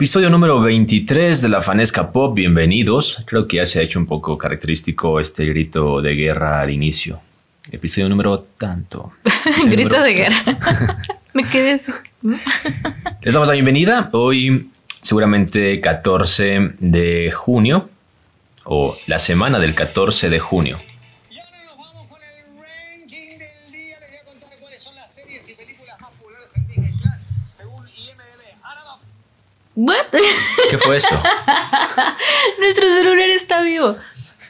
Episodio número 23 de la Fanesca Pop, bienvenidos. Creo que ya se ha hecho un poco característico este grito de guerra al inicio. Episodio número tanto. Episodio Grito número de guerra. Me quedé así. Les damos la bienvenida. Hoy, seguramente 14 de junio, o la semana del 14 de junio. What? ¿Qué fue eso? Nuestro celular está vivo.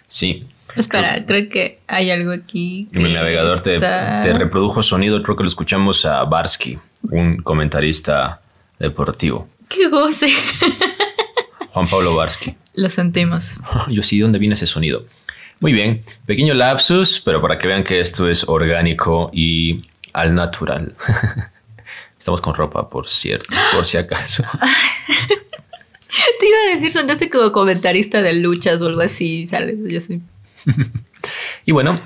Sí. Espera, creo que hay algo aquí. En el navegador te, está- te reprodujo sonido, creo que lo escuchamos a Barsky, un comentarista deportivo. ¡Qué goce! Juan Pablo Barsky. Lo sentimos. Yo sí, ¿de dónde viene ese sonido? Muy bien, pequeño lapsus, pero para que vean que esto es orgánico y al natural. Estamos con ropa, por cierto, por si acaso. Te iba a decir, sonaste como comentarista de luchas o algo así, ¿sabes? Yo soy. Y bueno,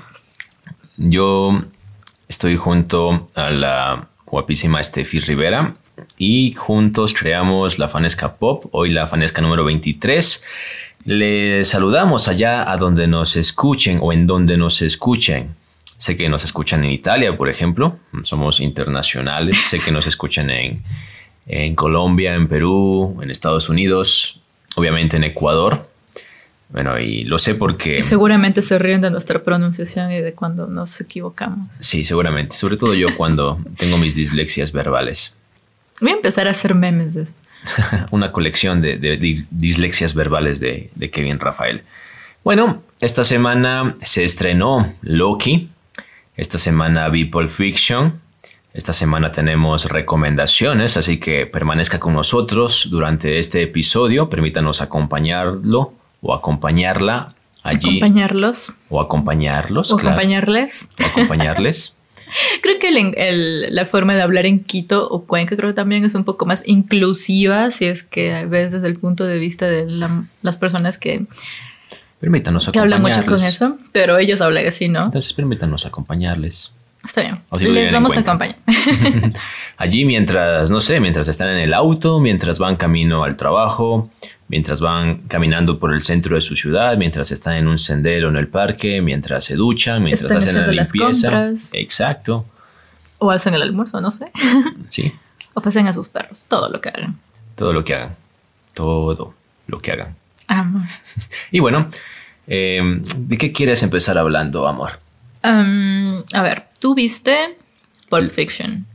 yo estoy junto a la guapísima Steffi Rivera y juntos creamos la Fanesca Pop, hoy la Fanesca número 23. Les saludamos allá a donde nos escuchen o en donde nos escuchen. Sé que nos escuchan en Italia, por ejemplo, somos internacionales. Sé que nos escuchan en, en Colombia, en Perú, en Estados Unidos, obviamente en Ecuador. Bueno, y lo sé porque... Seguramente se ríen de nuestra pronunciación y de cuando nos equivocamos. Sí, seguramente. Sobre todo yo cuando tengo mis dislexias verbales. Voy a empezar a hacer memes de eso. Una colección de, de- de dislexias verbales de, de Kevin Rafael. Bueno, esta semana se estrenó Loki. Esta semana vi Pulp Fiction. Esta semana tenemos recomendaciones, así que permanezca con nosotros durante este episodio. Permítanos acompañarlo o acompañarla allí. Acompañarlos. o acompañarlos. O claro. acompañarles. O acompañarles. Creo que el- el- la forma de hablar en Quito o Cuenca creo que también es un poco más inclusiva si es que ves desde el punto de vista de la- las personas que, Permítanos que hablan mucho con acompañarles. eso, pero ellos hablan así, ¿no? Entonces permítanos acompañarles. Está bien. Lo Les vamos a acompañar. Allí mientras, no sé, mientras están en el auto, mientras van camino al trabajo, mientras van caminando por el centro de su ciudad, mientras están en un sendero en el parque, mientras se duchan, mientras Están hacen la las limpieza. compras. Exacto. o hacen el almuerzo, no sé. Sí, O pasen a sus perros, todo lo que hagan. todo lo que hagan. Todo lo que hagan. Amor. Y bueno, eh, ¿de qué quieres empezar hablando, amor? Um, a ver, tú viste Pulp Fiction.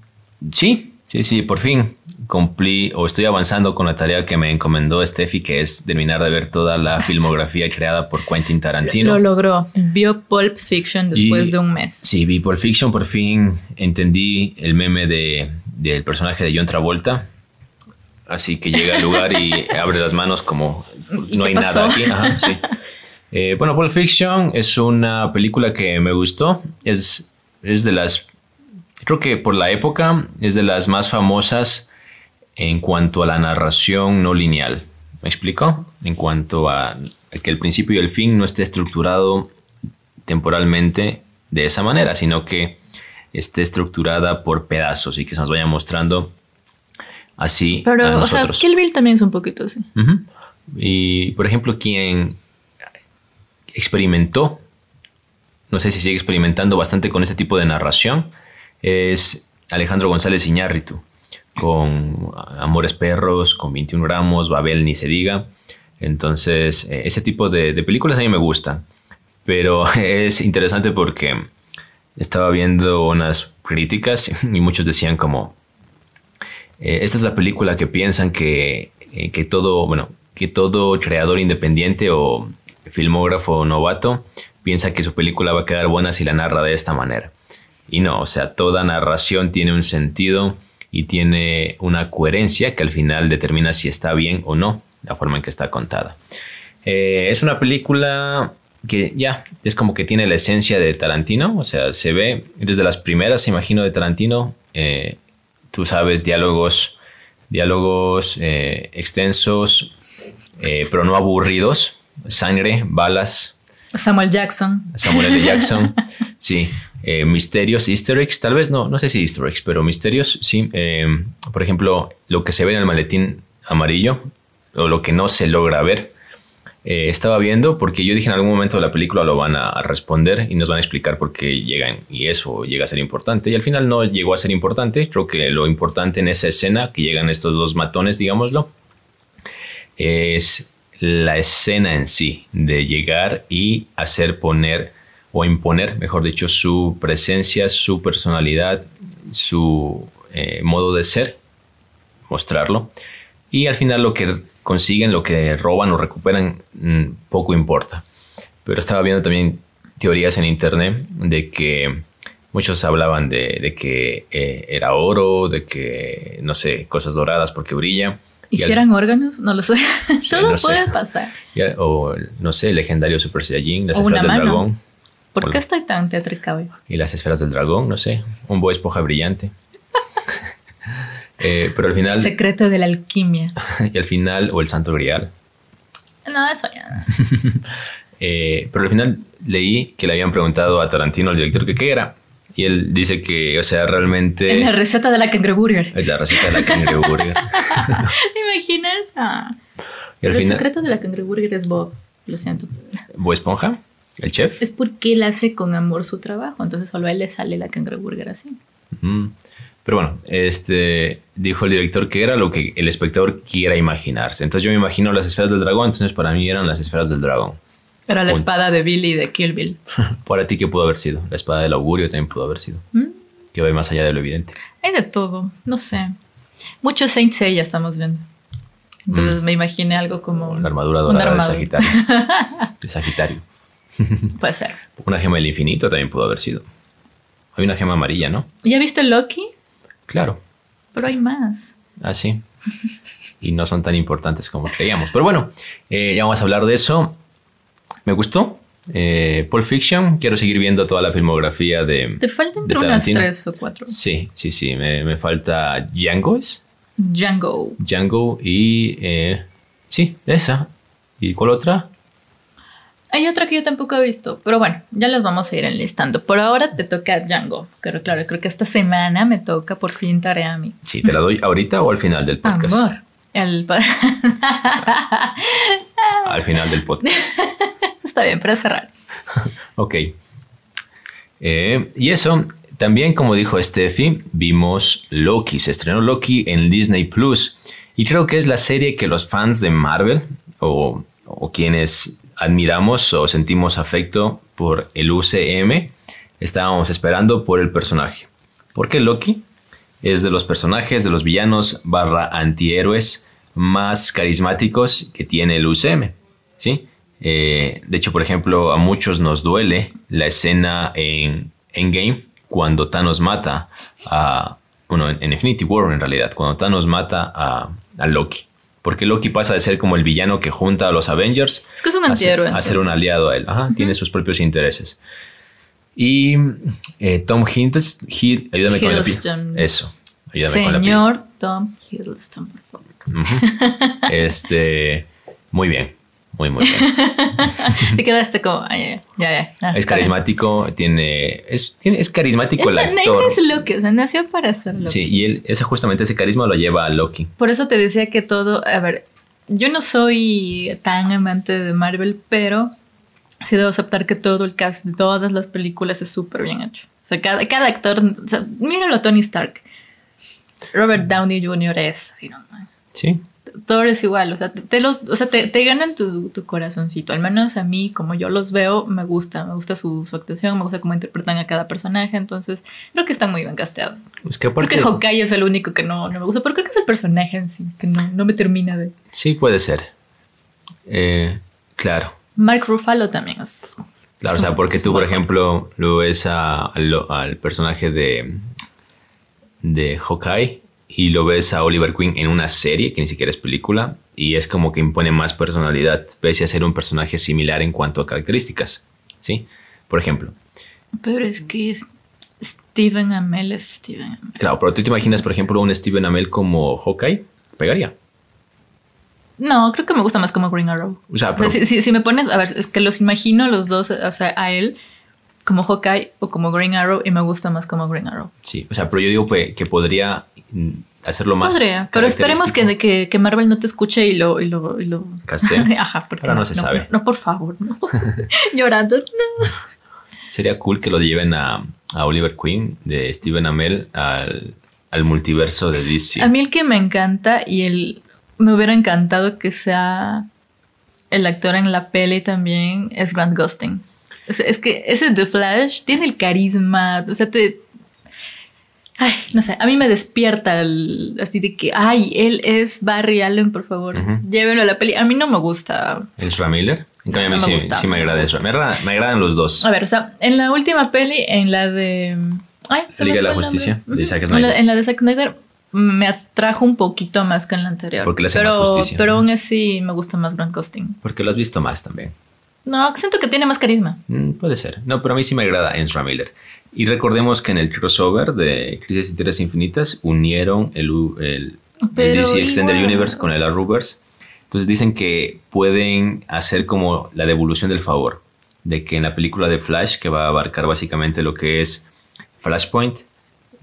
Sí, sí, sí, por fin cumplí o estoy avanzando con la tarea que me encomendó Steffi, que es terminar de ver toda la filmografía creada por Quentin Tarantino. Lo logró. Vio Pulp Fiction después Y- de un mes. Sí, vi Pulp Fiction, por fin entendí el meme de, del personaje de John Travolta. Así que llega al lugar y abre las manos como ¿Y no hay pasó? nada aquí. Ajá, sí. Eh, bueno, Pulp Fiction es una película que me gustó. Es, es de las, creo que por la época, es de las más famosas en cuanto a la narración no lineal. ¿Me explico? En cuanto a, a que el principio y el fin no esté estructurado temporalmente de esa manera, sino que esté estructurada por pedazos y que se nos vaya mostrando así Pero, a o sea. Kill Bill también es un poquito así. Y, por ejemplo, quien experimentó, no sé si sigue experimentando bastante con este tipo de narración, es Alejandro González Iñárritu, con Amores Perros, con 21 gramos, Babel ni se diga. Entonces, eh, ese tipo de, películas a mí me gustan, pero es interesante porque estaba viendo unas críticas y muchos decían como, eh, esta es la película que piensan que, eh, que todo, bueno, que todo creador independiente o filmógrafo novato piensa que su película va a quedar buena si la narra de esta manera. Y no, o sea, toda narración tiene un sentido y tiene una coherencia que al final determina si está bien o no la forma en que está contada. Eh, es una película que ya es como que tiene la esencia de Tarantino, o sea, se ve desde las primeras, imagino, de Tarantino, eh, tú sabes, diálogos, diálogos eh, extensos, pero no aburridos, sangre, balas, Samuel Jackson. Samuel L. Jackson, sí, eh, misterios, easter eggs, tal vez no, no sé si easter eggs, pero misterios, sí. Eh, por ejemplo, lo que se ve en el maletín amarillo, o lo que no se logra ver. Eh, estaba viendo porque yo dije en algún momento de la película lo van a responder y nos van a explicar por qué llegan y eso llega a ser importante. Y al final no llegó a ser importante. Creo que lo importante en esa escena, que llegan estos dos matones, digámoslo, es la escena en sí, de llegar y hacer poner o imponer, mejor dicho, su presencia, su personalidad, su eh, modo de ser, mostrarlo. Y al final lo que consiguen, lo que roban o recuperan, mm, poco importa. Pero estaba viendo también teorías en internet de que muchos hablaban de, que eh, era oro, de que, no sé, cosas doradas porque brilla. ¿Hicieran órganos? No lo sé. Todo puede pasar. o, no sé, el legendario Super Saiyajin, las esferas del dragón. ¿Por qué estoy tan teatrica Y las esferas del dragón, no sé. Un boa esponja brillante. Eh, pero al final. El secreto de la alquimia. y al final, o el santo grial. No, eso ya. Eh, pero al final leí que le habían preguntado a Tarantino, al director, que qué era. Y él dice que, o sea, realmente. Es la receta de la Kangaroo Burger. Es la receta de la Kangaroo Burger. ¿Te imaginas? Ah. el secreto de la Kangaroo Burger es Bob. Lo siento. ¿Bob Esponja? ¿El chef? Es porque él hace con amor su trabajo. Entonces solo a él le sale la Kangaroo Burger así. Pero bueno, este dijo el director que era lo que el espectador quiera imaginarse. Entonces yo me imagino las esferas del dragón, entonces para mí eran las esferas del dragón. Era la espada de Billy de Kill Bill. para ti, ¿qué pudo haber sido? La espada del augurio también pudo haber sido. ¿Mm? Que va más allá de lo evidente. Hay de todo, no sé. Muchos Saint Seiya estamos viendo. Entonces mm. me imaginé algo como... La armadura dorada de Sagitario. de Sagitario. Puede ser. Una gema del infinito también pudo haber sido. Hay una gema amarilla, ¿no? ¿Ya viste Loki? Claro. Pero hay más. Ah, sí. y no son tan importantes como creíamos. Pero bueno, eh, ya vamos a hablar de eso. Me gustó. Eh, Pulp Fiction, quiero seguir viendo toda la filmografía de. Te faltan unas tres o cuatro. Sí, sí, sí. Me, falta Django. ¿es? Django. Django y. Eh, sí, esa. ¿Y cuál otra? Hay otra que yo tampoco he visto, pero bueno, ya las vamos a ir enlistando. Por ahora te toca Django, pero claro, creo que esta semana me toca por fin tarea a mí. Sí, ¿te la doy ahorita o al final del podcast? Amor. al final del podcast. Está bien, para cerrar. ok. Eh, y eso, también como dijo Steffi, vimos Loki. Se estrenó Loki en Disney Plus. Y creo que es la serie que los fans de Marvel o, o quienes admiramos o sentimos afecto por el UCM, estábamos esperando por el personaje. Porque Loki es de los personajes, de los villanos barra antihéroes más carismáticos que tiene el UCM. ¿sí? Eh, de hecho, por ejemplo, a muchos nos duele la escena en Endgame cuando Thanos mata a... Bueno, en Infinity War en realidad, cuando Thanos mata a, a Loki porque Loki pasa de ser como el villano que junta a los Avengers es que es un antihéroe, a, ser un aliado a él. Ajá, Tiene sus propios intereses. Y eh, Tom Hiddleston, ayúdame con la Eso, ayúdame Señor con la Señor Tom Hiddleston, por favor. Este, muy bien. Muy, muy bien. Te quedaste como, ya, ya, ya. es carismático, tiene es, tiene, es carismático el, el actor. es Loki, o sea, nació para ser Loki. Sí, y él, ese, justamente ese carisma lo lleva a Loki. Por eso te decía que todo, a ver, yo no soy tan amante de Marvel, pero sí debo aceptar que todo el cast de todas las películas es súper bien hecho. O sea, cada, cada actor, o sea, míralo a Tony Stark. Robert Downey Jr. es. Sí todo es igual, o sea, te, los, o sea, te, ganan tu, corazoncito. Al menos a mí, como yo los veo, me gusta, me gusta su, actuación, me gusta cómo interpretan a cada personaje, entonces creo que están muy bien casteados. Es que aparte... Creo que Hawkeye es el único que no, me gusta, pero creo que es el personaje en sí, que no, me termina de... Sí, puede ser. Eh, claro. Mark Ruffalo también es... Claro, o sea, porque tú, por ejemplo, lo ves al personaje de, de Hawkeye y lo ves a Oliver Queen en una serie que ni siquiera es película y es como que impone más personalidad pese a ser un personaje similar en cuanto a características, ¿sí? Por ejemplo. Pero es que es Steven Amell es Steven Amell. Claro, pero tú te imaginas, por ejemplo, un Steven Amell como Hawkeye, pegaría. No, creo que me gusta más como Green Arrow. O sea, si, si, me pones, a ver, es que los imagino los dos, o sea, a él como Hawkeye o como Green Arrow y me gusta más como Green Arrow. Sí, o sea, pero yo digo que podría hacerlo más. Podría, pero esperemos que, que, que Marvel no te escuche y lo... Y lo, y lo... Castea. Ajá, porque Ahora no se sabe. No, por favor, no. Llorando, no. Sería cool que lo lleven a, a Oliver Queen de Steven Amell al, al multiverso de DC. A mí el que me encanta y el me hubiera encantado que sea el actor en la peli también es Grant Gustin. O sea, es que ese The Flash tiene el carisma, o sea, te... Ay, no sé, a mí me despierta el- así de que, ay, él es Barry Allen, por favor, Ujú. llévenlo a la peli. A mí no me gusta. Ezra Miller. En cambio, a mí No me sí, gusta, sí me no agrada Ezra. Me, agrada- me agradan los dos. A ver, o sea, en la última peli, en la de... Ay, se Liga de la Justicia, de Zack Ujú. En la- Snyder. En la de Zack Snyder me atrajo un poquito más que en la anterior. Porque le hace pero, más justicia. Pero aún así me gusta más Grant Gustin. Porque lo has visto más también. No, siento que tiene más carisma. Mm, puede ser. No, pero a mí sí me agrada Ezra Miller. Y recordemos que en el crossover de Crisis y Tierras Infinitas unieron el, el, el DC Extended igual. Universe con el Arrowverse. Entonces dicen que pueden hacer como la devolución del favor. De que en la película de Flash, que va a abarcar básicamente lo que es Flashpoint,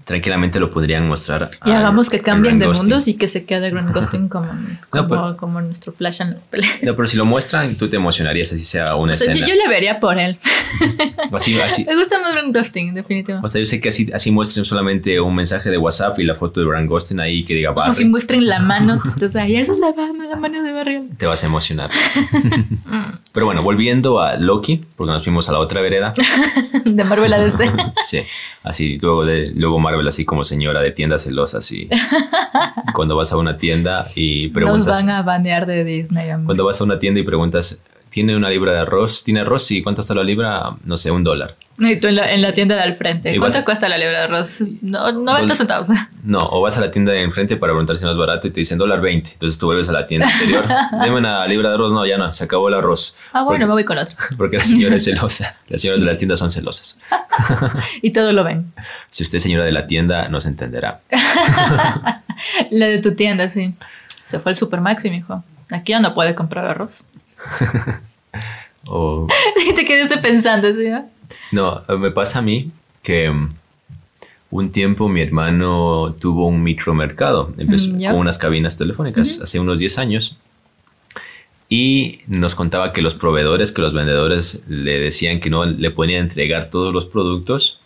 tranquilamente lo podrían mostrar. Y a- hagamos que cambien de mundos y que se quede Grant Gustin como, como, pero- como nuestro Flash en las peleas. No, pero si lo muestran, tú te emocionarías así sea una O sea, yo, escena. yo le vería por él. Así, así, Me gusta más Grant Gustin, definitivamente. O sea, yo sé que así, así muestren solamente un mensaje de WhatsApp y la foto de Grant Gustin ahí que diga Como Barry. si muestren la mano, tú estás ahí, esa es la mano, la mano de Barry. Allen". Te vas a emocionar. Pero bueno, volviendo a Loki, porque nos fuimos a la otra vereda. De Marvel a DC. Sí, así, luego, de, luego Marvel, así como señora de tienda celosa, así. Cuando vas a una tienda y Nos preguntas. van a banear de Disney. Cuando vas a una tienda y preguntas, ¿tiene una libra de arroz? ¿Tiene arroz? ¿Y cuánto está la libra? No sé, un dólar. Y tú en la, en la tienda de al frente. Y ¿Cuánto cuesta la libra de arroz? No, 90 Dol- centavos. No, o vas a la tienda de enfrente para preguntar si no es barato y te dicen dólar 20. Entonces tú vuelves a la tienda anterior. Deme una libra de arroz. No, ya no, se acabó el arroz. Ah, bueno, me voy con otro. Porque la señora es celosa. Las señoras de las tiendas son celosas. Y todo lo ven. Si usted es señora de la tienda, nos entenderá. La de tu tienda, sí. Se fue al Supermax y me dijo, aquí ya no puede comprar arroz. O, te quedaste pensando, ¿sí? ¿no? no, me pasa a mí que mm, un tiempo mi hermano tuvo un micromercado. Empezó Mm, con unas cabinas telefónicas hace unos 10 años. Y nos contaba que los proveedores, que los vendedores le decían que no le podían entregar todos los productos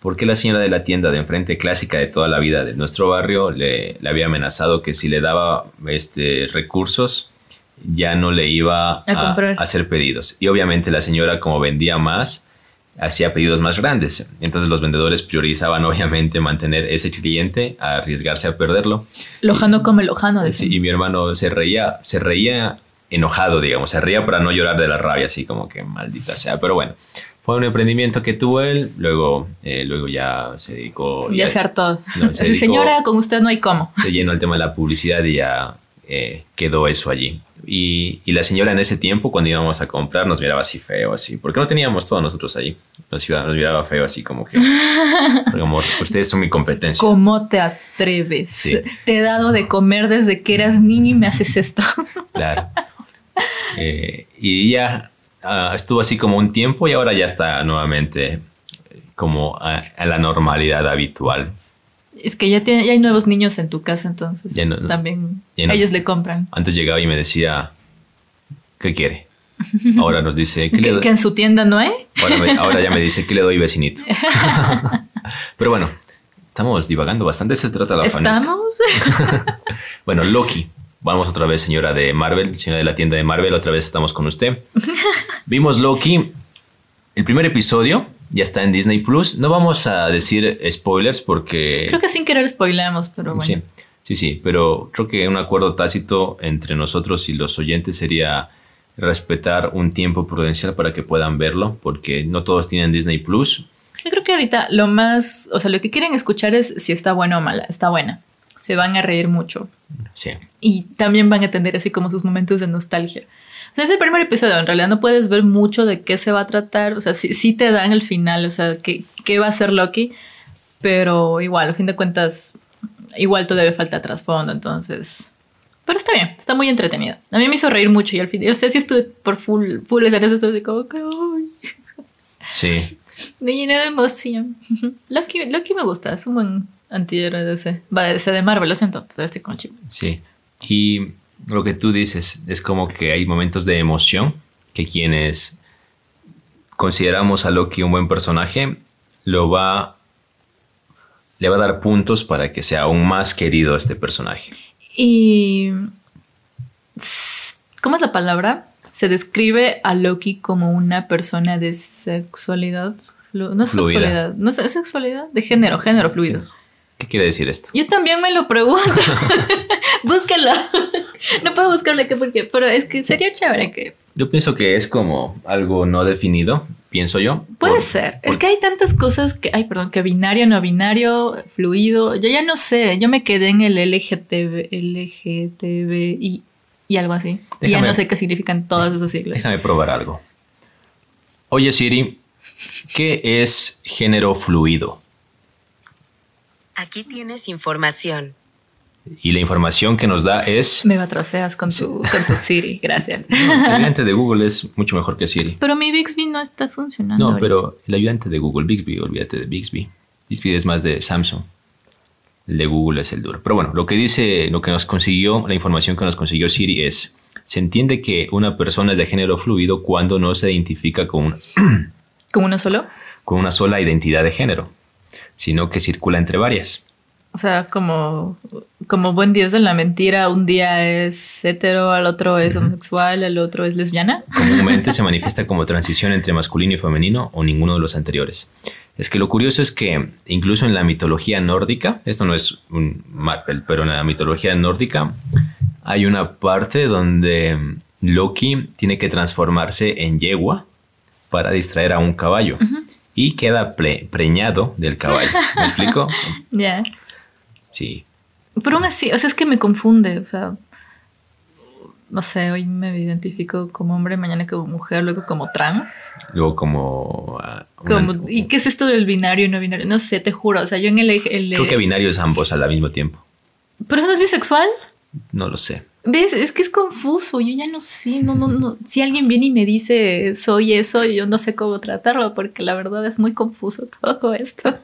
porque la señora de la tienda de enfrente clásica de toda la vida de nuestro barrio le, le había amenazado que si le daba este, recursos ya no le iba a, hacer pedidos. Y obviamente la señora como vendía más, hacía pedidos más grandes. Entonces los vendedores priorizaban obviamente mantener ese cliente a arriesgarse a perderlo. Lojano come lojano, Sí, y mi hermano se reía, se reía enojado, digamos, se reía para no llorar de la rabia, así como que maldita sea. Pero bueno, fue un emprendimiento que tuvo él, luego, eh, luego ya se dedicó. Ya se hartó. No, se Así, dedicó- señora, con usted no hay cómo. se llenó el tema de la publicidad y ya eh, quedó eso allí. Y, y la señora en ese tiempo, cuando íbamos a comprar, nos miraba así feo, así, porque no teníamos todos nosotros allí. Nos, nos miraba feo, así como que, como, ustedes son mi competencia. ¿Cómo te atreves? Sí. Te he dado de comer desde que eras niño y me haces esto. Claro. Eh, y ya ah, estuvo así como un tiempo y ahora ya está nuevamente como a, a la normalidad habitual. Es que ya, tiene, ya hay nuevos niños en tu casa, entonces Ya no- no. también Ya no. ellos le compran. Antes llegaba y me decía, ¿qué quiere? Ahora nos dice, ¿qué le doy? que en su tienda no hay. Ahora, me- ahora ya me dice, ¿qué le doy vecinito? Pero bueno, estamos divagando bastante, se trata la. ¿Estamos? Bueno, Loki. Vamos otra vez, señora de Marvel, señora de la tienda de Marvel, otra vez estamos con usted. Vimos Loki. El primer episodio ya está en Disney Plus. No vamos a decir spoilers porque. Creo que sin querer spoileamos, pero bueno. Sí, sí, sí, pero creo que un acuerdo tácito entre nosotros y los oyentes sería respetar un tiempo prudencial para que puedan verlo, porque no todos tienen Disney Plus. Yo creo que ahorita lo más, o sea, lo que quieren escuchar es si está buena o mala. Está buena. Se van a reír mucho. Sí, Y también van a tener así como sus momentos de nostalgia. O sea, es el primer episodio, en realidad no puedes ver mucho de qué se va a tratar. O sea, sí, sí te dan el final, o sea, qué, qué va a ser Loki. Pero igual, a fin de cuentas, igual todavía falta trasfondo, entonces... Pero está bien, está muy entretenida. A mí me hizo reír mucho y al final, o sea, sí estuve por full, full escenas, estuve así como que, sí. me llené de emoción. Loki, Loki me gusta, es un buen... Antihéroe de ese. Va, ese de Marvel, lo siento. Todavía estoy con el chip. Sí. Y lo que tú dices es como que hay momentos de emoción que quienes consideramos a Loki un buen personaje, lo va le va a dar puntos para que sea aún más querido este personaje. Y. ¿Cómo es la palabra? Se describe a Loki como una persona de sexualidad. No es Fluida. sexualidad. No es sexualidad. De género, género fluido. ¿Qué quiere decir esto? Yo también me lo pregunto. Búscalo. no puedo buscarlo aquí porque. Pero es que sería chévere que. Yo pienso que es como algo no definido, pienso yo. Puede por- ser. Es que hay tantas cosas que. Ay, perdón, que binario, no binario, fluido. Yo ya no sé. Yo me quedé en el LGTB, LGTB y, y algo así. Y ya Déjame- no sé qué significan todas esas siglas. Déjame probar algo. Oye Siri, ¿qué es género fluido? Aquí tienes información. Y la información que nos da es... Me batraceas con tu, con tu Siri, gracias. El ayudante de Google es mucho mejor que Siri. Pero mi Bixby no está funcionando. No, ahorita. pero el ayudante de Google, Bixby, olvídate de Bixby. Bixby es más de Samsung. El de Google es el duro. Pero bueno, lo que dice, lo que nos consiguió, la información que nos consiguió Siri es, se entiende que una persona es de género fluido cuando no se identifica con una, ¿Como uno solo? con una sola identidad de género, sino que circula entre varias. O sea, como, como buen dios de la mentira, un día es hetero, al otro es homosexual, al otro es lesbiana. Comúnmente se manifiesta como transición entre masculino y femenino o ninguno de los anteriores. Es que lo curioso es que incluso en la mitología nórdica, esto no es un Marvel, pero en la mitología nórdica hay una parte donde Loki tiene que transformarse en yegua para distraer a un caballo y queda preñado del caballo. ¿Me explico? Ya. Sí. Pero aún así, o sea, es que me confunde, o sea, no sé, hoy me identifico como hombre, mañana como mujer, luego como trans. Luego como... ah, una- ¿Y qué es esto del binario y no binario? No sé, te juro, o sea, yo en el... el Creo que binario es ambos al mismo tiempo. ¿Pero eso no es bisexual? No lo sé. ¿Ves? Es que es confuso, yo ya no sé, no, no, no. Si alguien viene y me dice soy eso, yo no sé cómo tratarlo, porque la verdad es muy confuso todo esto.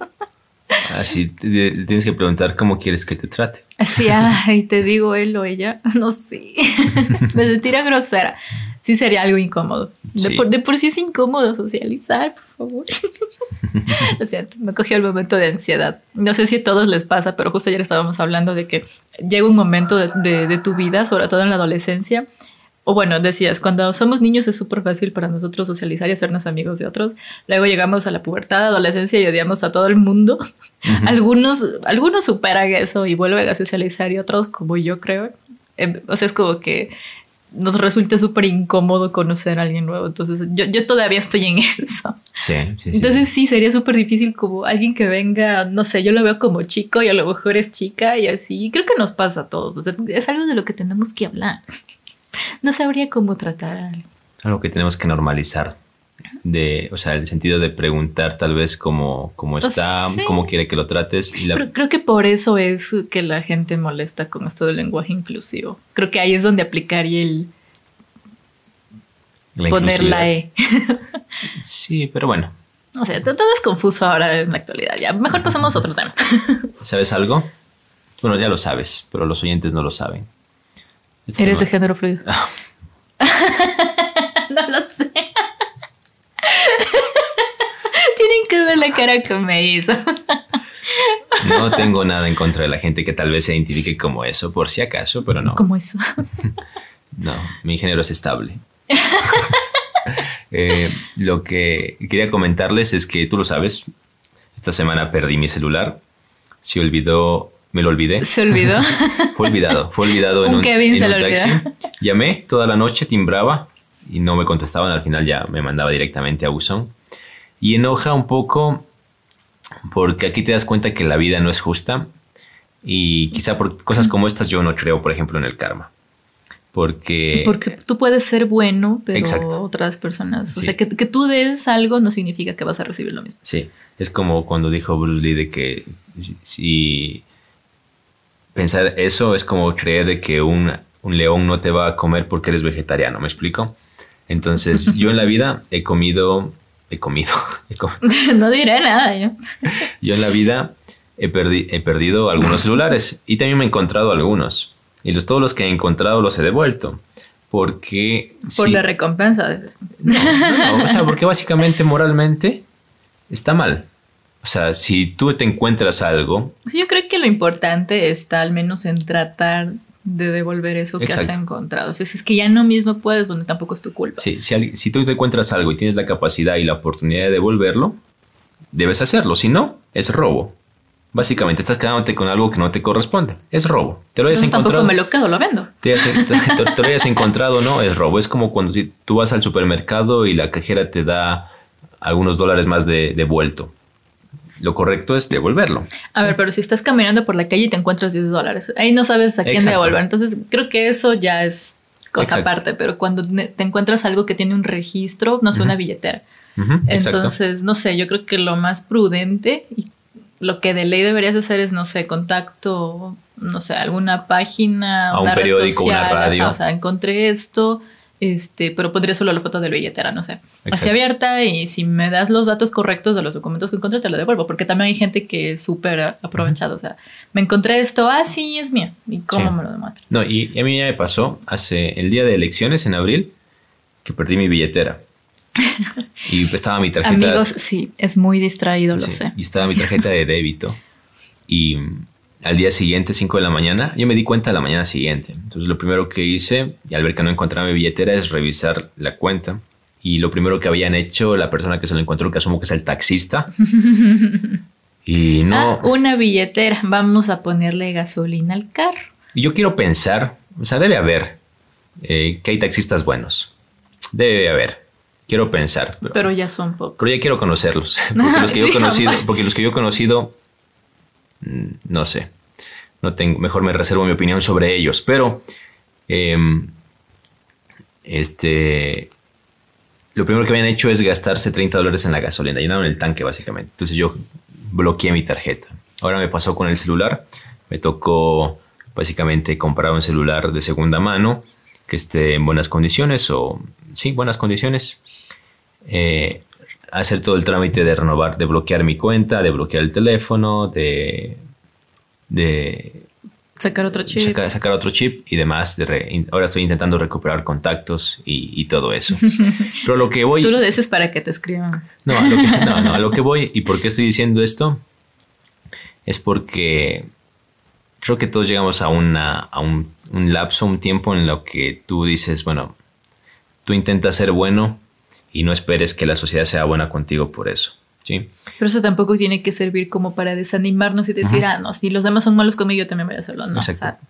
Así te tienes que preguntar cómo quieres que te trate. Así, ay, te digo él o ella, no sé. me sentiría grosera. Sí sería algo incómodo. De, Sí. por, de por sí es incómodo socializar, favor. Lo siento, me cogió el momento de ansiedad. No sé si a todos les pasa, pero justo ayer estábamos hablando de que llega un momento de, de- de tu vida, sobre todo en la adolescencia. O bueno, decías, cuando somos niños es súper fácil para nosotros socializar y hacernos amigos de otros. Luego llegamos a la pubertad, adolescencia y odiamos a todo el mundo. Algunos, algunos superan eso y vuelven a socializar y otros, como yo creo, em, o sea, es como que nos resulta súper incómodo conocer a alguien nuevo. Entonces, yo, yo todavía estoy en eso. Sí, sí, sí. Entonces, sí, sería súper difícil como alguien que venga, no sé, yo lo veo como chico y a lo mejor es chica y así. Y creo que nos pasa a todos. O sea, es algo de lo que tenemos que hablar. No sabría cómo tratar a alguien. Algo que tenemos que normalizar. De, o sea, el sentido de preguntar tal vez cómo, cómo está, sí. cómo quiere que lo trates. Y la, Pero creo que por eso es que la gente molesta con esto del lenguaje inclusivo. Creo que ahí es donde aplicaría el la poner la. E. Sí, pero bueno. O sea, todo es confuso ahora en la actualidad. Ya, mejor pasemos a otro tema. ¿Sabes algo? Bueno, ya lo sabes, pero los oyentes no lo saben. Esta Eres de género fluido. no lo sé. Tienen que ver la cara que me hizo. No tengo nada en contra de la gente que tal vez se identifique como eso, por si acaso, pero no. ¿Cómo eso? No, mi género es estable. Eh, lo que quería comentarles es que tú lo sabes, esta semana perdí mi celular, se olvidó, me lo olvidé, Se olvidó. fue olvidado, fue olvidado en Un un, Kevin en se un lo taxi. olvidó. Llamé toda la noche, timbraba y no me contestaban, al final ya me mandaba directamente a buzón. Y enoja un poco porque aquí te das cuenta que la vida no es justa y quizá por cosas como estas yo no creo, por ejemplo, en el karma. Porque, Porque tú puedes ser bueno, pero Exacto. otras personas. O Sí. sea, que, que tú des algo no significa que vas a recibir lo mismo. Sí, es como cuando dijo Bruce Lee de que si- si pensar eso es como creer de que un, un león no te va a comer porque eres vegetariano, ¿me explico? Entonces, yo en la vida he comido, he comido, he no diré nada yo. yo en la vida he, perdi- he perdido algunos celulares y también me he encontrado algunos. Y los, todos los que he encontrado los he devuelto. Porque... Por sí- la recompensa. no, no, no, o sea, porque básicamente moralmente está mal. O sea, si tú te encuentras algo, Sí, yo creo que lo importante está al menos en tratar de devolver eso que has encontrado. O sea, es que ya no mismo puedes, bueno, tampoco es tu culpa. sí, si, si tú te encuentras algo y tienes la capacidad y la oportunidad de devolverlo, debes hacerlo. Si no, es robo. Básicamente estás quedándote con algo que no te corresponde. Es robo. Te lo hayas Entonces tampoco encontrado. me lo quedo, lo vendo. te, hayas- te- te- te lo hayas encontrado, ¿no? Es robo. Es como cuando tú vas al supermercado y la cajera te da algunos dólares más de, de vuelto. Lo correcto es devolverlo. A ver, pero si estás caminando por la calle y te encuentras 10 dólares, ahí no sabes a quién Exacto. devolver. Entonces, creo que eso ya es cosa Exacto. aparte. Pero cuando te encuentras algo que tiene un registro, no sé, una billetera. Entonces, no sé, yo creo que lo más prudente y lo que de ley deberías hacer es, no sé, contacto, no sé, alguna página, A un una red periódico, una social, radio. ajá, o sea, encontré esto, este, pero pondría solo la foto de la billetera, no sé, así Exacto. abierta y si me das los datos correctos de los documentos que encontré, te lo devuelvo, porque también hay gente que es súper aprovechado, o sea, me encontré esto, ah, sí, es mío, ¿y cómo Sí. me lo demuestro? No, y a mí ya me pasó hace el día de elecciones en abril que perdí mi billetera. Y estaba mi tarjeta. Amigos, sí, es muy distraído, lo sé. Y estaba mi tarjeta de débito. Y al día siguiente, 5 de la mañana, yo me di cuenta a la mañana siguiente. Entonces lo primero que hice, y al ver que no encontraba mi billetera, es revisar la cuenta. Y lo primero que habían hecho la persona que se lo encontró, que asumo que es el taxista. y no... Ah, una billetera, vamos a ponerle gasolina al carro. Y yo quiero pensar, o sea, debe haber eh, que hay taxistas buenos. Debe haber. Quiero pensar. Pero, Pero ya son pocos. pero ya quiero conocerlos. Porque los que yo he conocido, porque los que yo he conocido, no sé. No tengo, mejor me reservo mi opinión sobre ellos. Pero em, este lo primero que habían hecho es gastarse 30 dólares en la gasolina. Llenaron el tanque, básicamente. Entonces yo bloqueé mi tarjeta. Ahora me pasó con el celular. Me tocó básicamente comprar un celular de segunda mano que esté en buenas condiciones o sí, buenas condiciones. Eh, hacer todo el trámite de renovar, de bloquear mi cuenta, de bloquear el teléfono, de, de Sacar otro chip. sacar, sacar otro chip y demás. De re- in- ahora estoy intentando recuperar contactos y, y todo eso. Pero lo que voy... Tú lo dices para que te escriban. No, a lo que, no, no, a lo que voy y por qué estoy diciendo esto es porque creo que todos llegamos a, una, a un, un lapso, un tiempo en lo que tú dices, bueno, tú intentas ser bueno y no esperes que la sociedad sea buena contigo por eso. ¿sí? Pero eso tampoco tiene que servir como para desanimarnos y decir, ah, no, si los demás son malos conmigo, yo también voy a hacerlo. No, o sea, Exacto.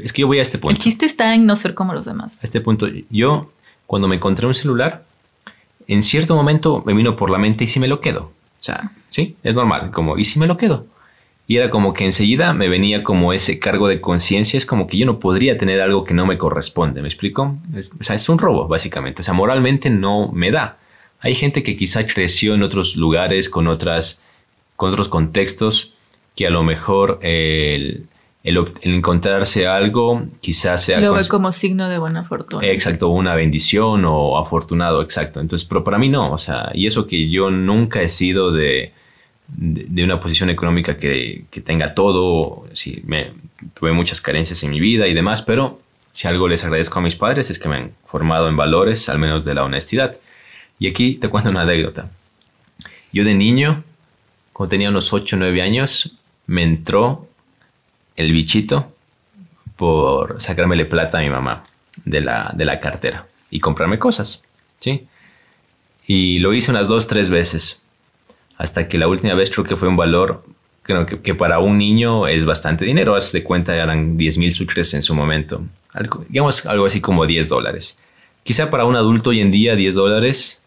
Es que yo voy a este el punto. chiste está en no ser como los demás. A este punto, yo cuando me encontré un celular, en cierto momento me vino por la mente y si me lo quedo. O sea, sí, es normal, como, ¿y si me lo quedo? Y era como que enseguida me venía como ese cargo de conciencia, es como que yo no podría tener algo que no me corresponde, ¿me explico? Es- o sea, es un robo, básicamente. O sea, moralmente no me da. Hay gente que quizá creció en otros lugares, con, otras, con otros contextos, que a lo mejor el, el el encontrarse algo quizás sea... Lo ve como signo de buena fortuna. Exacto, una bendición o afortunado, exacto. Entonces, pero para mí no, o sea, y eso que yo nunca he sido de, de, una posición económica que, que tenga todo, sí, me, tuve muchas carencias en mi vida y demás, pero si algo les agradezco a mis padres es que me han formado en valores, al menos de la honestidad. Y aquí te cuento una anécdota. Yo de niño, cuando tenía unos 8 o 9 años, me entró el bichito por sacármele plata a mi mamá de la, de la cartera y comprarme cosas, ¿sí? Y lo hice unas dos, tres veces, hasta que la última vez creo que fue un valor, que, para un niño es bastante dinero, haz de cuenta eran 10 mil sucres en su momento, algo, digamos algo así como 10 dólares. Quizá para un adulto hoy en día 10 dólares,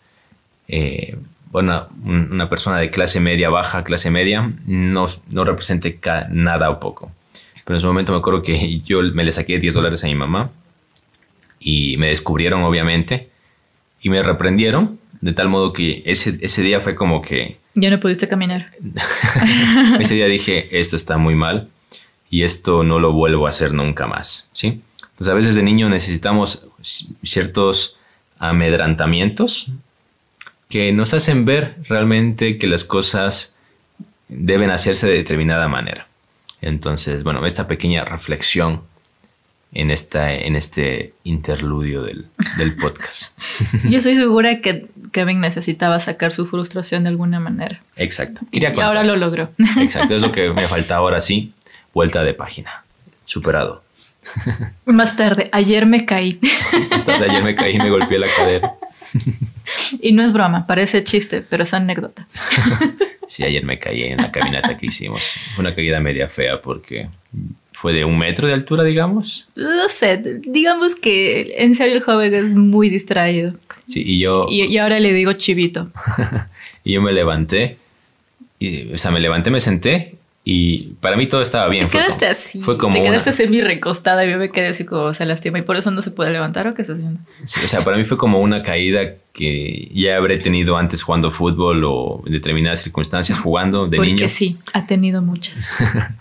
eh, una persona de clase media, baja, clase media, no, no nada o poco. Pero en su momento me acuerdo que yo me le saqué 10 dólares a mi mamá y me descubrieron obviamente y me reprendieron de tal modo que ese, ese día fue como que Ya no pudiste caminar. ese día dije esto está muy mal y esto no lo vuelvo a hacer nunca más, ¿sí? Entonces a veces de niño necesitamos ciertos amedrantamientos que nos hacen ver realmente que las cosas deben hacerse de determinada manera. Entonces, bueno, esta pequeña reflexión en, esta, en este interludio del, del podcast. Yo estoy segura que Kevin necesitaba sacar su frustración de alguna manera. Exacto. Quería Y ahora lo logró. Exacto, es lo que me faltaba ahora sí. Vuelta de página. Superado. Más tarde, ayer me caí. Hasta ayer me caí y me golpeé la cadera. y no es broma, parece chiste, pero es anécdota. Sí, ayer me caí en la caminata que hicimos. Fue una caída media fea porque fue de un metro de altura, digamos. No sé, digamos que en serio el joven es muy distraído. Sí, y yo, Y, y ahora le digo chivito. y yo me levanté. Y, o sea, me levanté, me senté y para mí todo estaba bien. Te Fue quedaste como- así, Fue como te una- quedaste semi recostada y yo me quedé así como se lastima y por eso no se puede levantar o qué está haciendo. Sí, o sea, para mí fue como una caída que ya habré tenido antes jugando fútbol o en determinadas circunstancias jugando de Porque niño. sí, ha tenido muchas.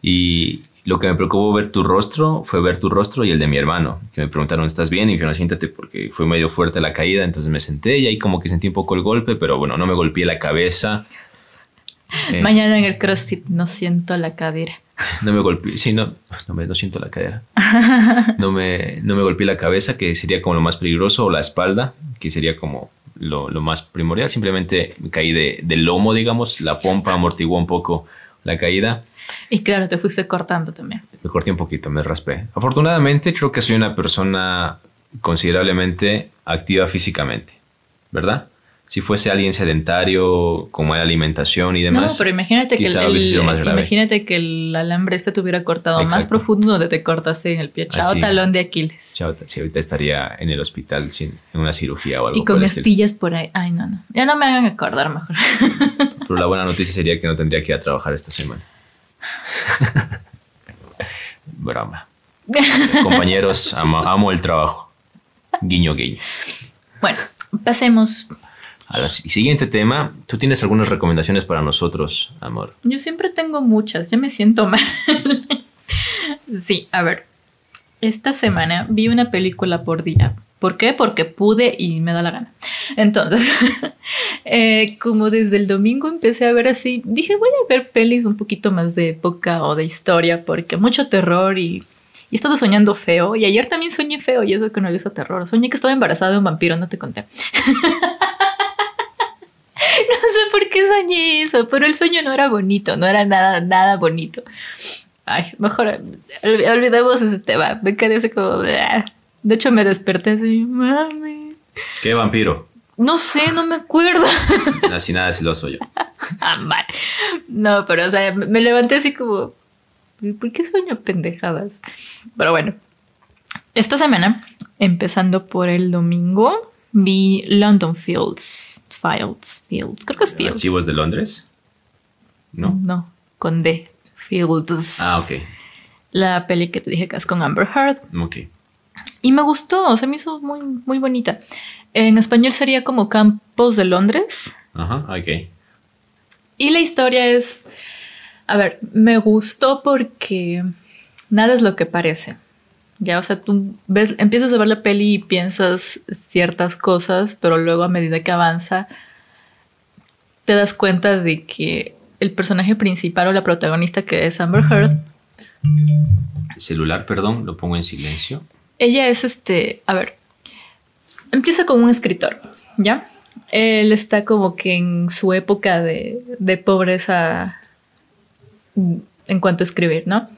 Y lo que me preocupó ver tu rostro fue ver tu rostro y el de mi hermano, que me preguntaron, ¿estás bien? Y dijeron, siéntate porque fue medio fuerte la caída, entonces me senté y ahí como que sentí un poco el golpe, pero bueno, no me golpeé la cabeza. Eh, Mañana en el CrossFit no siento la cadera. No me golpeé, sí, no, no, me, no siento la cadera. No me, no me golpeé la cabeza, que sería como lo más peligroso, o la espalda, que sería como lo, lo más primordial. Simplemente me caí de, del lomo, digamos, la pompa amortiguó un poco la caída. Y claro, te fuiste cortando también. Me corté un poquito, me raspé. Afortunadamente, creo que soy una persona considerablemente activa físicamente, ¿verdad? Si fuese alguien sedentario, con mala alimentación y demás. no, pero imagínate que, el, sido más el- grave. imagínate que el alambre este te hubiera cortado más profundo donde te cortaste en el pie. Chao, Así. talón de Aquiles. Chao, si ahorita estaría en el hospital sin, en una cirugía o algo Y con por estillas por ahí. Ay, no, no. Ya no me hagan acordar mejor. Pero la buena noticia sería que no tendría que ir a trabajar esta semana. Broma. Compañeros, amo, amo el trabajo. Guiño, guiño. bueno, pasemos. Al siguiente tema, ¿tú tienes algunas recomendaciones para nosotros, amor? Yo siempre tengo muchas. Ya me siento mal. sí, a ver. Esta semana vi una película por día. ¿Por qué? Porque pude y me da la gana. Entonces, eh, como desde el domingo empecé a ver así, dije voy a ver pelis un poquito más de época o de historia, porque mucho terror y, y he estado soñando feo. Y ayer también soñé feo y eso que no he visto terror. Soñé que estaba embarazada de un vampiro, no te conté. No sé por qué soñé eso, pero el sueño no era bonito, no era nada, nada bonito. Ay, mejor olvi- olvidemos ese tema. Me quedé así como. De hecho, me desperté así, mami. ¿Qué vampiro? No sé, no me acuerdo. Así nada celoso yo. Ah. No, pero o sea, me me levanté así como. ¿Por qué sueño pendejadas? Pero bueno. Esta semana, empezando por el domingo, vi London Fields. Fields. Fields. Creo que es Fields. ¿Archivos de Londres? ¿No? No, con D. Fields. Ah, ok. La peli que te dije que es con Amber Heard. Ok. Y me gustó, se me hizo muy, muy bonita. En español sería como Campos de Londres. Ajá, ok. Y la historia es, a ver, me gustó porque nada es lo que parece. Ya, o sea, tú ves, empiezas a ver la peli y piensas ciertas cosas, pero luego a medida que avanza, te das cuenta de que el personaje principal o la protagonista que es Amber Heard, Celular, perdón, lo pongo en silencio. Ella es este, a ver, empieza con un escritor, ¿ya? Él está como que en su época de, de pobreza mm, en cuanto a escribir, ¿no?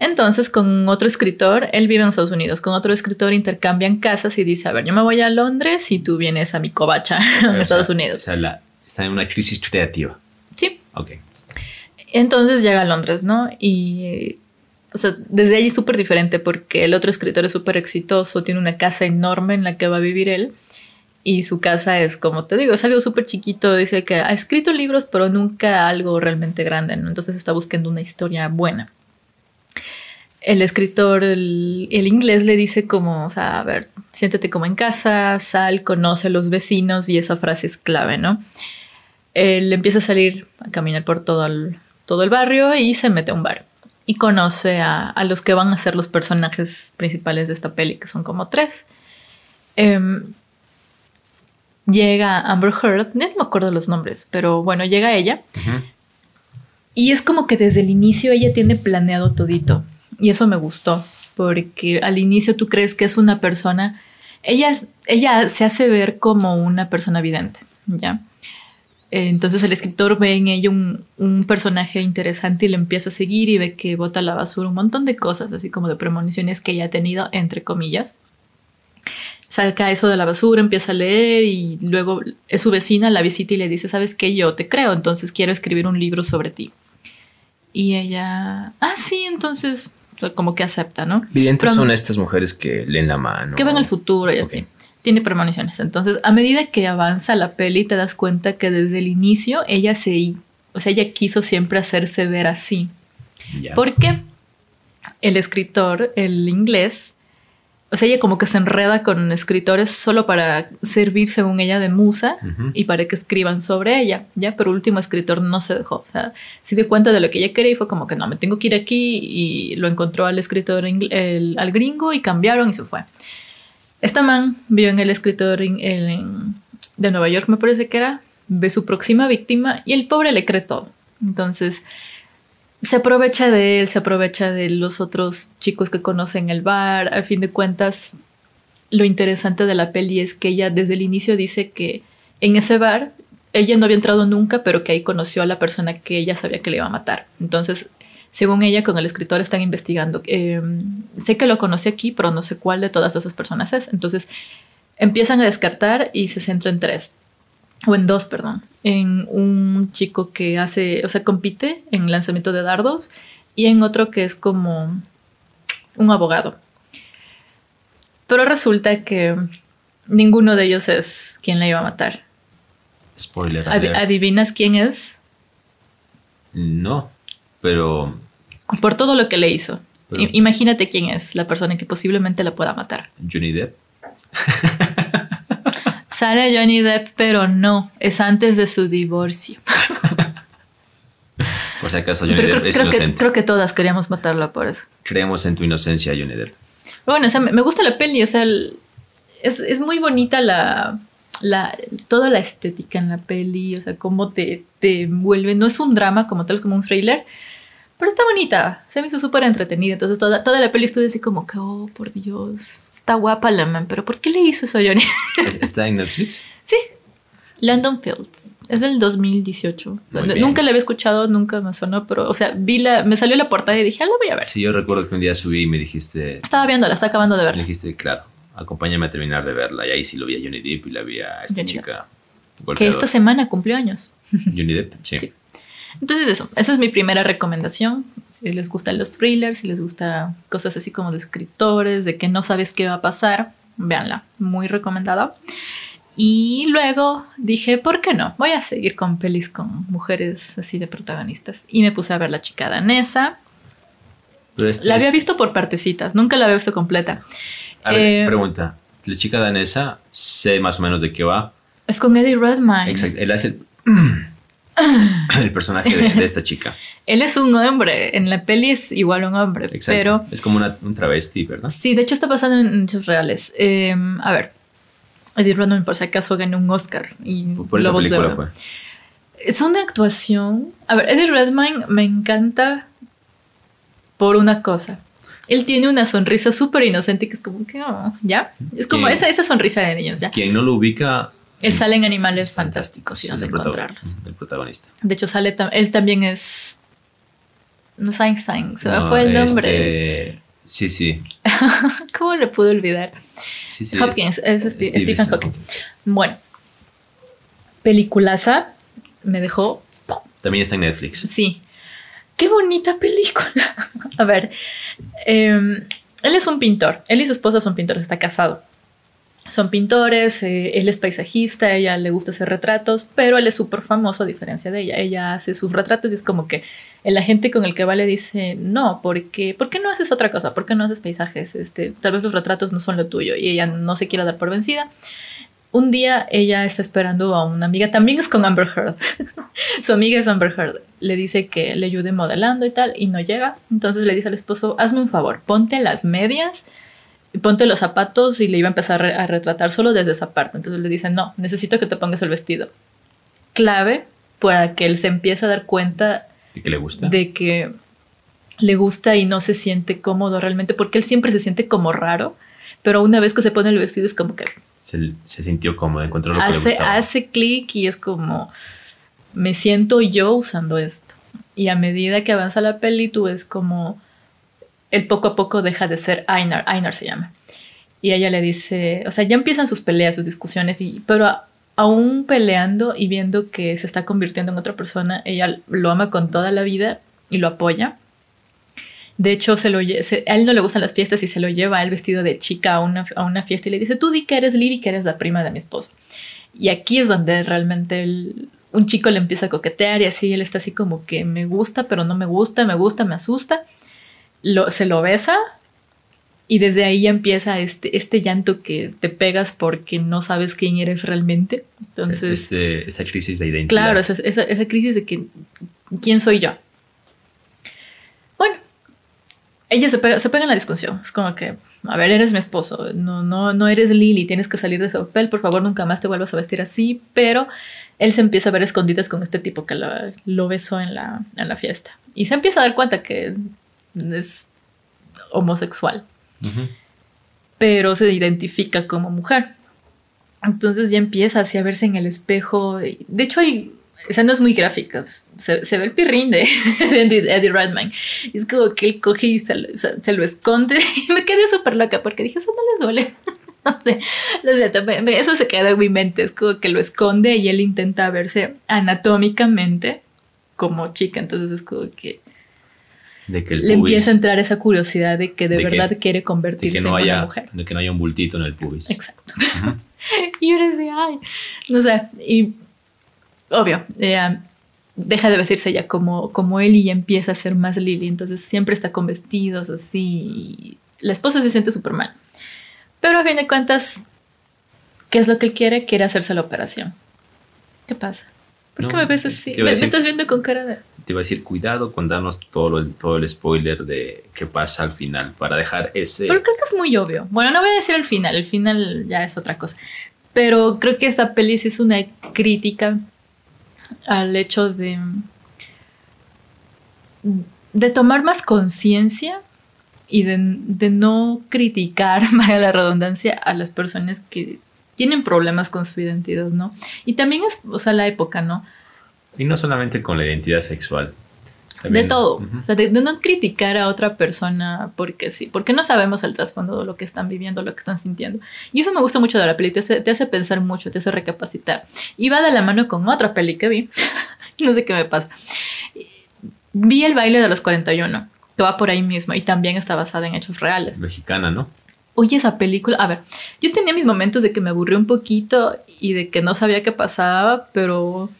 Entonces, con otro escritor, él vive en Estados Unidos, con otro escritor intercambian casas y dice, a ver, yo me voy a Londres y tú vienes a mi covacha en O sea, Estados O Unidos. sea, la- está en una crisis creativa. Sí. Ok. Entonces llega a Londres, ¿no? Y, eh, o sea, desde allí es súper diferente porque el otro escritor es súper exitoso, tiene una casa enorme en la que va a vivir él. Y su casa es, como te digo, es algo súper chiquito. Dice que ha escrito libros, pero nunca algo realmente grande, ¿no? Entonces está buscando una historia buena. El escritor, el, el inglés, le dice como, o sea, a ver, siéntate como en casa, sal, conoce a los vecinos y esa frase es clave, ¿no? Él empieza a salir a caminar por todo el, todo el barrio y se mete a un bar. Y conoce a, a los que van a ser los personajes principales de esta peli, que son como tres. Em, llega Amber Heard, no me acuerdo los nombres, pero bueno, llega ella. Y es como que desde el inicio ella tiene planeado todito. Y eso me gustó, porque al inicio tú crees que es una persona, ella, es- ella se hace ver como una persona vidente, ¿ya? Eh, Entonces el escritor ve en ella un, un personaje interesante y le empieza a seguir y ve que bota a la basura un montón de cosas, así como de premoniciones que ella ha tenido, entre comillas. Saca eso de la basura, empieza a leer y luego es su vecina, la visita y le dice, ¿sabes qué? Yo te creo, entonces quiero escribir un libro sobre ti. Y ella, ah, sí, entonces como que acepta, ¿no? Videntes Pero- son estas mujeres que leen la mano. que ven el futuro y así. Tiene premoniciones. Entonces, a medida que avanza la peli, te das cuenta que desde el inicio ella se, o sea, ella quiso siempre hacerse ver así. Porque el escritor, el inglés, o sea, ella como que se enreda con escritores solo para servir, según ella, de musa y para que escriban sobre ella, ¿ya? Pero el último escritor no se dejó, o sea, se dio cuenta de lo que ella quería y fue como que no, me tengo que ir aquí y lo encontró al escritor, el- al gringo y cambiaron y se fue. Esta man vio en el escritor de Nueva York, me parece que era, ve su próxima víctima y el pobre le cree todo. Entonces, se aprovecha de él, se aprovecha de los otros chicos que conocen el bar. A fin de cuentas, lo interesante de la peli es que ella desde el inicio dice que en ese bar ella no había entrado nunca, pero que ahí conoció a la persona que ella sabía que le iba a matar. Entonces, según ella, con el escritor están investigando. Eh, sé que lo conocí aquí, pero no sé cuál de todas esas personas es. Entonces, empiezan a descartar y se centra en tres o en dos, perdón, en un chico que hace, o sea, compite en lanzamiento de dardos y en otro que es como un abogado. Pero resulta que ninguno de ellos es quien la iba a matar. Spoiler. Alert. ¿Adivinas quién es? no, pero Por todo lo que le hizo. Pero- Imagínate quién es la persona que posiblemente la pueda matar. Johnny Depp. Sale Johnny Depp, pero no, es antes de su divorcio. Por si acaso Johnny Pero Depp creo, es creo que, creo que todas queríamos matarla por eso. Creemos en tu inocencia, Johnny Depp. Bueno, o sea, me me gusta la peli, o sea, el- es, es muy bonita la, la, toda la estética en la peli, o sea, cómo te, te envuelve. No es un drama como tal, como un thriller, pero está bonita. Se me hizo súper entretenida. Entonces, toda, toda la peli estuve así como que, oh, por Dios, está guapa la man, pero ¿por qué le hizo eso a Johnny? ¿Es- ¿Está en Netflix? sí, London Fields, es del 2018. Muy N- bien. Nunca la había escuchado, nunca me sonó, pero, o sea, vi la, me salió la portada y dije, ah, la voy a ver. Sí, yo recuerdo que un día subí y me dijiste. Estaba viéndola, estaba acabando de Me verla. dijiste, claro, acompáñame a terminar de verla. Y ahí sí lo vi a Johnny Depp y la vi a esta Johnny chica. Que esta semana cumplió años. Johnny Depp, sí. Sí. Entonces eso, esa es mi primera recomendación. Si les gustan los thrillers, si les gusta cosas así como de escritores, de que no sabes qué va a pasar, véanla, muy recomendada. Y luego dije, ¿por qué no? Voy a seguir con pelis con mujeres así de protagonistas. Y me puse a ver La chica danesa. Este La había visto por partecitas, nunca la había visto completa. A ver, Eh, pregunta. La chica danesa, sé más o menos de qué va. Es con Eddie Redmayne. Exacto. Él hace el, personaje de, de esta chica. Él es un hombre, en la peli es igual un hombre, Exacto. pero Es como una- un travesti, ¿verdad? Sí, de hecho está basado en hechos reales. Eh, a ver, Eddie Redmayne por si acaso ganó un Oscar y Por, por esa película fue. Es una actuación. A ver, Eddie Redmayne me encanta por una cosa. Él tiene una sonrisa súper inocente que es como que, oh, ¿ya? Es como esa, esa sonrisa de niños, ¿ya? Quien no lo ubica. Él sale en Animales Fantásticos y es dónde encontrarlos. El protagonista. De hecho, sale tam- él también es. No es Einstein, se me No, fue el nombre. este, Sí, sí. ¿Cómo le puedo olvidar? sí, sí Hopkins, es Steve- Stephen Hawking. Bueno, peliculaza me dejó. También está en Netflix. Sí, qué bonita película. A ver, eh, él es un pintor. Él y su esposa son pintores, está casado. Son pintores, eh, él es paisajista, ella le gusta hacer retratos, pero él es súper famoso a diferencia de ella. Ella hace sus retratos y es como que la gente con el que va le dice, no, porque, ¿por qué no haces otra cosa? ¿Por qué no haces paisajes? Este, tal vez los retratos no son lo tuyo y ella no se quiere dar por vencida. Un día ella está esperando a una amiga, también es con Amber Heard. Su amiga es Amber Heard. Le dice que le ayude modelando y tal y no llega. Entonces le dice al esposo, hazme un favor, ponte las medias, ponte los zapatos y le iba a empezar a, re- a retratar solo desde esa parte. Entonces le dice, no, necesito que te pongas el vestido. Clave para que él se empiece a dar cuenta ¿De qué le gusta? de que le gusta y no se siente cómodo realmente, porque él siempre se siente como raro, pero una vez que se pone el vestido es como que Se, se sintió cómodo, encontró lo que le hace, gustaba. hace clic y es como, me siento yo usando esto. Y a medida que avanza la peli, tú ves como él poco a poco deja de ser Einar, Einar se llama. Y ella le dice, o sea, ya empiezan sus peleas, sus discusiones, y, pero a- aún peleando y viendo que se está convirtiendo en otra persona, ella lo ama con toda la vida y lo apoya. De hecho, se lo, se- a él no le gustan las fiestas y se lo lleva el vestido de chica a una, a una fiesta y le dice, tú di que eres Lily, que eres la prima de mi esposo. Y aquí es donde realmente un chico le empieza a coquetear y así él está así como que me gusta, pero no me gusta, me gusta, me asusta. Lo, se lo besa y desde ahí ya empieza este, este llanto que te pegas porque no sabes quién eres realmente. Entonces, Este, esta crisis de identidad. claro, esa, esa, esa crisis de que quién soy yo. Bueno, ella se pega, se pega en la discusión. Es como que, a ver, eres mi esposo, no, no, no eres Lily, tienes que salir de ese papel, por favor, nunca más te vuelvas a vestir así. Pero él se empieza a ver escondidas con este tipo que lo, lo besó en la, en la fiesta. Y se empieza a dar cuenta que es homosexual, pero se identifica como mujer. Entonces ya empieza así a verse en el espejo. De hecho, hay escenas muy gráficas. Se, se ve el pirrín de, de Eddie. Y es como que él coge y se, lo- se- se lo esconde. Y me quedé súper loca porque dije, eso no les duele. No sé, no sé, eso se queda en mi mente. Es como que lo esconde y él intenta verse anatómicamente como chica. Entonces es como que De que el le pubis- empieza a entrar esa curiosidad de que de, de que- verdad quiere convertirse no en una mujer. de que no haya un bultito en el pubis. Exacto. y yo decía, ay, no sé, y obvio, ella deja de vestirse ya como, como él y ya empieza a ser más Lily, entonces siempre está con vestidos así, la esposa se siente súper mal. Pero a fin de cuentas, ¿qué es lo que él quiere? Quiere hacerse la operación. ¿Qué pasa? ¿Por qué No, me ves así? te iba Me, me estás viendo con cara de... Te iba a decir, cuidado con darnos todo el, todo el spoiler de qué pasa al final para dejar ese... Pero creo que es muy obvio. Bueno, no voy a decir el final, el final ya es otra cosa. Pero creo que esta peli sí es una crítica al hecho de, de tomar más conciencia y de, de no criticar, vaya la redundancia, a las personas que tienen problemas con su identidad, ¿no? Y también es, o sea, la época, ¿no? Y no solamente con la identidad sexual. de También- todo. Ujú. O sea, de, de no criticar a otra persona porque sí, porque no sabemos el trasfondo de lo que están viviendo, lo que están sintiendo. Y eso me gusta mucho de la peli, te hace, te hace pensar mucho, te hace recapacitar. Y va de la mano con otra peli que vi, no sé qué me pasa. Vi el baile de los 41, que va por ahí mismo y también está basada en hechos reales. Mexicana, ¿no? Oye, esa película, a ver, yo tenía mis momentos de que me aburrí un poquito y de que no sabía qué pasaba, pero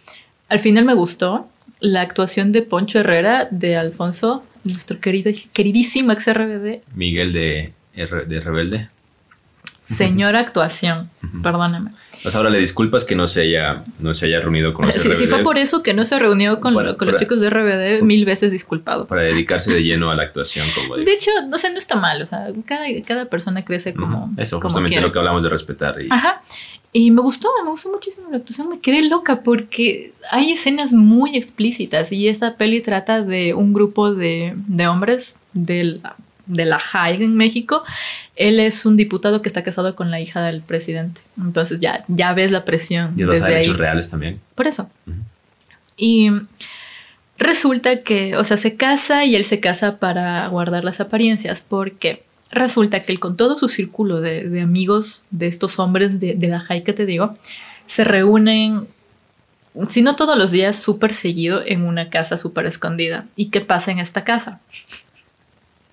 al final me gustó la actuación de Poncho Herrera, de Alfonso, nuestro querido, queridísimo ex RBD. Miguel de, de Rebelde. Señora actuación, perdóname. Pues ahora le disculpas que no se haya, no se haya reunido con los Si, si RBD fue por eso que no se reunió con, Para- con los para- chicos de RBD, mil veces disculpado. para dedicarse de lleno a la actuación, como digo. De hecho, no sé, no está mal, o sea, cada, cada persona crece como. Eso, como justamente quiere. lo que hablamos de respetar. Y, Ajá. Y me gustó, me gustó muchísimo la actuación, me quedé loca porque hay escenas muy explícitas y esta peli trata de un grupo de, de hombres del- de la high en México. Él es un diputado que está casado con la hija del presidente. Entonces ya, ya ves la presión y los desde ahí. hechos reales también. Por eso. Y resulta que, o sea, se casa y él se casa para guardar las apariencias porque resulta que él con todo su círculo de, de amigos de estos hombres de, de la que te digo, se reúnen, si no todos los días, súper seguido en una casa súper escondida. ¿Y qué pasa en esta casa?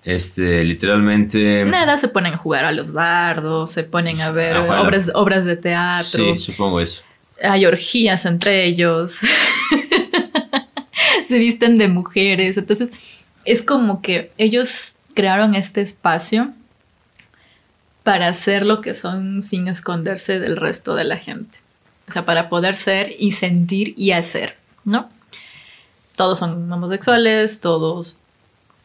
Este, literalmente. Nada, se ponen a jugar a los dardos, se ponen a ver la- obras, obras de teatro. Sí, supongo eso. hay orgías entre ellos, se visten de mujeres, entonces es como que ellos crearon este espacio para hacer lo que son sin esconderse del resto de la gente, o sea, para poder ser y sentir y hacer, ¿no? Todos son homosexuales, todos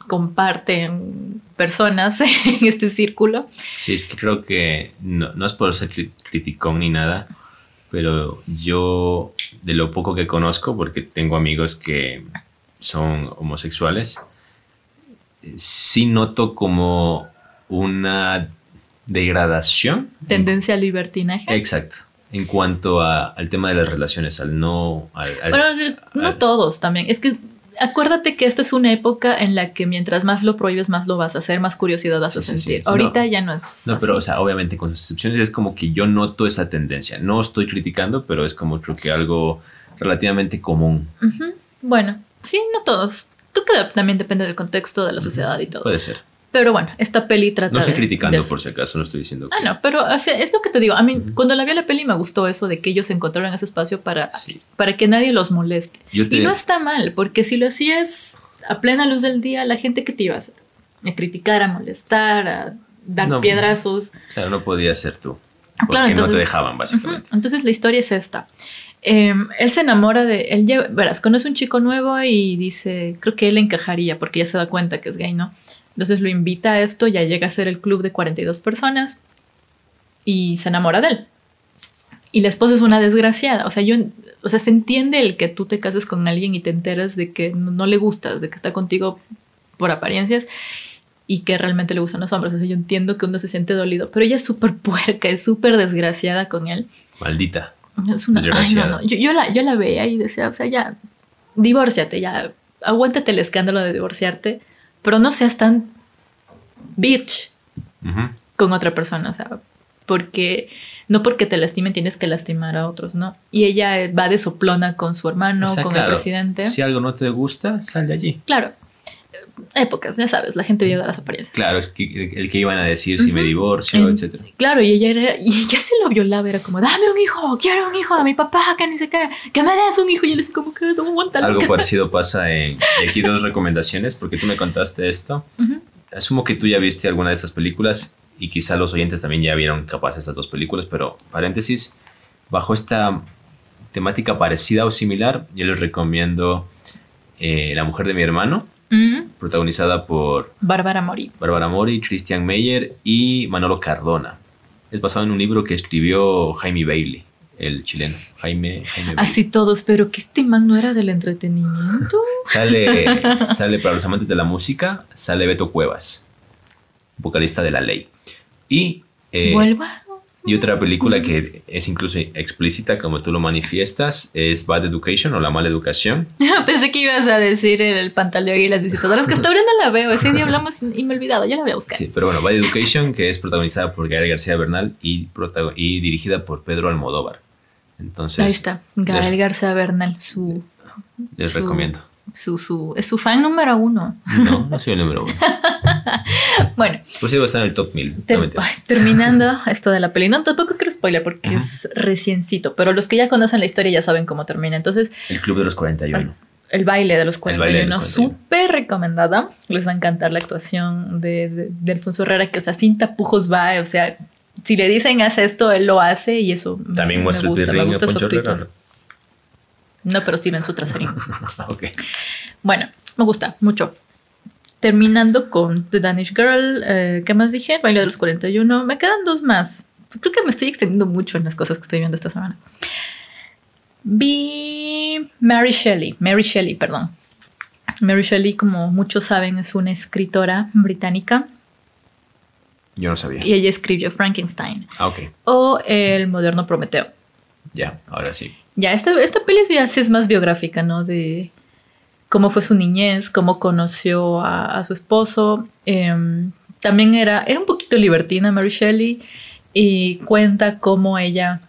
comparten personas en este círculo. Sí, es que creo que no, no es por ser cri- criticón ni nada, pero yo de lo poco que conozco, porque tengo amigos que, son homosexuales, sí noto como una degradación. Tendencia al libertinaje. Exacto. En cuanto a- al tema de las relaciones, al no... al- al- Pero eh, no al- todos también. Es que acuérdate que esta es una época en la que mientras más lo prohíbes, más lo vas a hacer, más curiosidad vas Sí, a sí, sentir. Sí, Ahorita no. ya no es. No, pero o sea, obviamente con sus excepciones es como que yo noto esa tendencia. No estoy criticando, pero es como creo que algo relativamente común. Ujú. Bueno, sí, no todos. Creo que también depende del contexto de la sociedad y todo. Puede ser. Pero bueno, esta peli trata. No estoy de- criticando de por si acaso, no estoy diciendo que... Ah, no, pero o sea, es lo que te digo. A mí, cuando la vi a la peli, me gustó eso de que ellos encontraron ese espacio para, Sí. para que nadie los moleste. Te- Y no está mal, porque si lo hacías a plena luz del día, la gente que te iba a hacer, a criticar, a molestar, a dar No. piedrazos. Claro, no podía ser tú. Porque claro, no te entonces- dejaban, básicamente. Entonces la historia es esta. Eh, él se enamora de, él lleva- verás, conoce un chico nuevo y dice, creo que él encajaría porque ya se da cuenta que es gay, ¿no? Entonces lo invita a esto, ya llega a ser el club de 42 personas y se enamora de él. Y la esposa es una desgraciada, o sea, yo, o sea, se entiende el que tú te cases con alguien y te enteras de que no, no le gustas, de que está contigo por apariencias y que realmente le gustan los hombres. O sea, yo entiendo que uno se siente dolido, pero ella es súper puerca, es súper desgraciada con él. Maldita. Es una. Ay, no, no. Yo, yo la, yo la veía y decía, o sea, ya, divórciate, ya, aguántate el escándalo de divorciarte, pero no seas tan bitch con otra persona, o sea, porque no porque te lastimen tienes que lastimar a otros, ¿no? Y ella va de soplona con su hermano, O sea, con claro, el presidente. Si algo no te gusta, sal de allí. Claro, épocas, ya sabes, la gente vive de las apariencias. Claro, el que, el que iban a decir si me divorcio, etcétera. Claro, y ella era, y ella se lo violaba, era como, dame un hijo, quiero un hijo, a mi papá, que ni sé qué, que me des un hijo, y él es como que no aguanta Algo loca". parecido pasa en... Y aquí dos recomendaciones, porque tú me contaste esto. Ujú. Asumo que tú ya viste alguna de estas películas y quizá los oyentes también ya vieron capaz estas dos películas, pero paréntesis, bajo esta temática parecida o similar, yo les recomiendo eh, La mujer de mi hermano, Mm, protagonizada por Bárbara Mori. Bárbara Mori, Christian Meyer y Manolo Cardona. Es basado en un libro que escribió Jaime Bailey, el chileno. Jaime, Jaime Bailey. Así todos, pero que este man no era del entretenimiento. Sale, sale para los amantes de la música, sale Beto Cuevas, vocalista de La Ley. Y, eh, Vuelva. Y otra película que es incluso explícita, como tú lo manifiestas, es Bad Education o La Mala Educación. Pensé que ibas a decir el pantaleón y las visitadoras, que hasta ahora no la veo. Ese día hablamos y me he olvidado, ya la voy a buscar. Sí, pero bueno, Bad Education, que es protagonizada por Gael García Bernal y, dirigida por Pedro Almodóvar. Entonces, Ahí está, Gael García Bernal, su, les su- recomiendo. Su, su, es su fan número uno. No, no soy el número uno. Bueno, Pues iba a estar en el top 1000. Ter- No, terminando esto de la peli, no tampoco quiero spoiler porque es reciencito, pero los que ya conocen la historia ya saben cómo termina. Entonces, El Club de los 41. el baile de los El baile de 41, los 41. súper recomendada. Les va a encantar la actuación de, de, de Alfonso Herrera, que, o sea, sin tapujos va, o sea, si le dicen haz esto, él lo hace y eso me- También me muestra el gusta, me pirrín a gusta su Poncho Herrera. actitud. No, pero sí ven su traserín. ¿no? ok. Bueno, me gusta mucho. Terminando con The Danish Girl, eh, ¿qué más dije? Baile de los 41. Me quedan dos más. Creo que me estoy extendiendo mucho en las cosas que estoy viendo esta semana. Vi Mary Shelley, Mary Shelley, perdón. Mary Shelley, como muchos saben, es una escritora británica Yo no sabía. y ella escribió Frankenstein Ah, ok. o El moderno Prometeo. Ya, ahora sí. Ya, esta, esta peli ya sí es más biográfica, ¿no? De cómo fue su niñez, cómo conoció a, a su esposo. Em, también era, era un poquito libertina Mary Shelley y cuenta cómo ella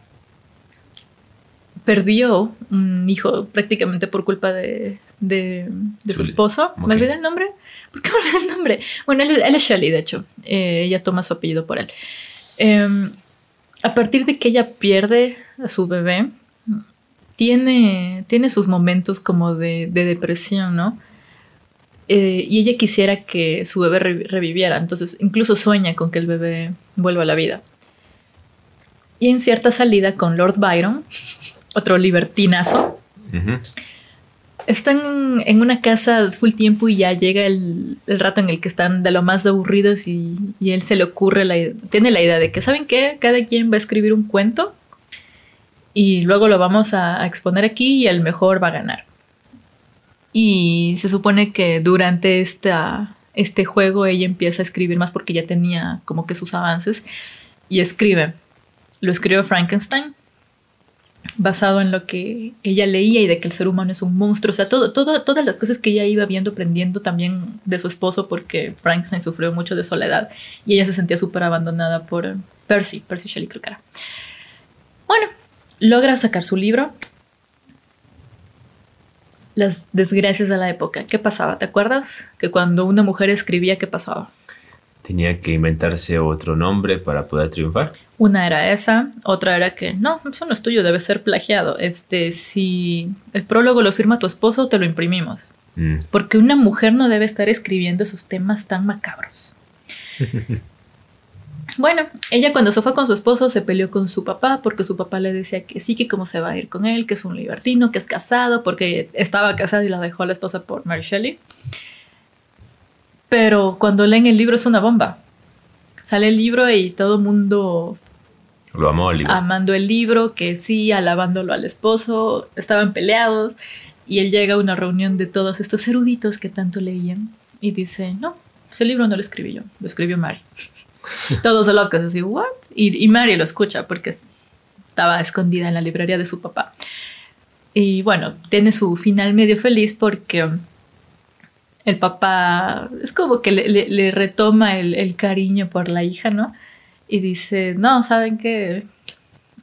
perdió un hijo prácticamente por culpa de, de- de su esposo. ¿Me olvidé el nombre? ¿Por qué me olvidé el nombre? Bueno, él, es- él es Shelley, de hecho. Eh, ella toma su apellido por él. Em, a partir de que ella pierde a su bebé, tiene, tiene sus momentos como de, de depresión, ¿no? Eh, y ella quisiera que su bebé re- reviviera, entonces incluso sueña con que el bebé vuelva a la vida. Y en cierta salida con Lord Byron, otro libertinazo, están en, una casa full tiempo y ya llega el, el rato en el que están de lo más aburridos y, y él se le ocurre, la, tiene la idea de que, ¿saben qué? Cada quien va a escribir un cuento y luego lo vamos a, exponer aquí y el mejor va a ganar. Y se supone que durante esta, este juego ella empieza a escribir más porque ya tenía como que sus avances y escribe. Lo escribió Frankenstein basado en lo que ella leía y de que el ser humano es un monstruo, o sea, todo, todo, todas las cosas que ella iba viendo, aprendiendo también de su esposo, porque Frankenstein sufrió mucho de soledad y ella se sentía súper abandonada por Percy, Percy Shelley creo. Bueno, logra sacar su libro. Las desgracias de la época. ¿Qué pasaba? ¿Te acuerdas? Que cuando una mujer escribía, ¿qué pasaba? Tenía que inventarse otro nombre para poder triunfar. Una era esa, otra era que no, eso no es tuyo, debe ser plagiado. Este, si el prólogo lo firma tu esposo, te lo imprimimos. Mm. Porque una mujer no debe estar escribiendo esos temas tan macabros. bueno, ella cuando se fue con su esposo se peleó con su papá porque su papá le decía que sí, que cómo se va a ir con él, que es un libertino, que es casado, porque estaba casado y la dejó a la esposa por Mary Shelley. Pero cuando leen el libro es una bomba. Sale el libro y todo el mundo Lo amó Oliver. amando el libro, que sí, alabándolo al esposo, estaban peleados y él llega a una reunión de todos estos eruditos que tanto leían y dice, no, ese libro no lo escribí yo, lo escribió Mary. todos locos, así, ¿what? Y, y Mary lo escucha porque estaba escondida en la librería de su papá. Y bueno, tiene su final medio feliz porque el papá es como que le, retoma el, cariño por la hija, ¿no? Y dice, no, ¿saben qué?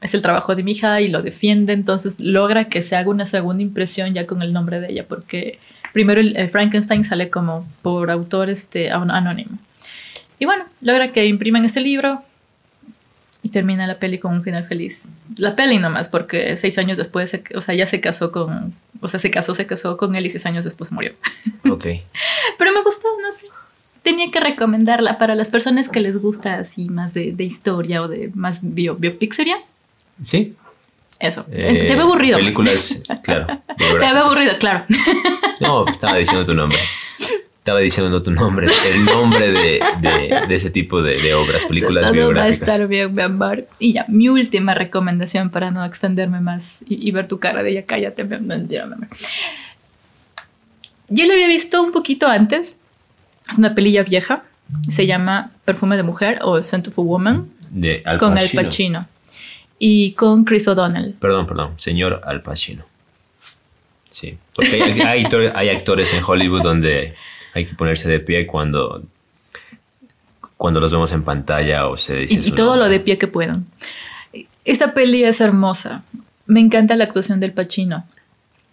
Es el trabajo de mi hija y lo defiende, entonces logra que se haga una segunda impresión ya con el nombre de ella, porque primero el, Frankenstein sale como por autor este, an- anónimo. Y bueno, logra que impriman este libro y termina la peli con un final feliz. La peli nomás, porque seis años después, se- o sea, ya se casó con, o sea, se casó, se casó con él y seis años después murió. Ok. Pero me gustó, no sé. Tenía que recomendarla para las personas que les gusta así más de, de historia o de más bio, biopic sería. Sí. Eso. Eh, Te ve aburrido. Películas, claro. Te ve biográficas. aburrido, claro. No, estaba diciendo tu nombre. Estaba diciendo tu nombre, el nombre de, de- de ese tipo de, de obras, películas Todo va a biográficas. estar bien, mi amor. Y ya, mi última recomendación para no extenderme más y, y ver tu cara de ya cállate, mi amor. Yo la había visto un poquito antes. Es una pelilla vieja. Se llama Perfume de Mujer o Scent of a Woman De Al con. Al Pacino y con Chris O'Donnell. Perdón, perdón, señor Al Pacino. Sí, porque hay, hay actores, hay actores en Hollywood donde hay que ponerse de pie cuando, cuando los vemos en pantalla o se dice y, todo lo de pie que puedan. Esta peli es hermosa. Me encanta la actuación del Pacino.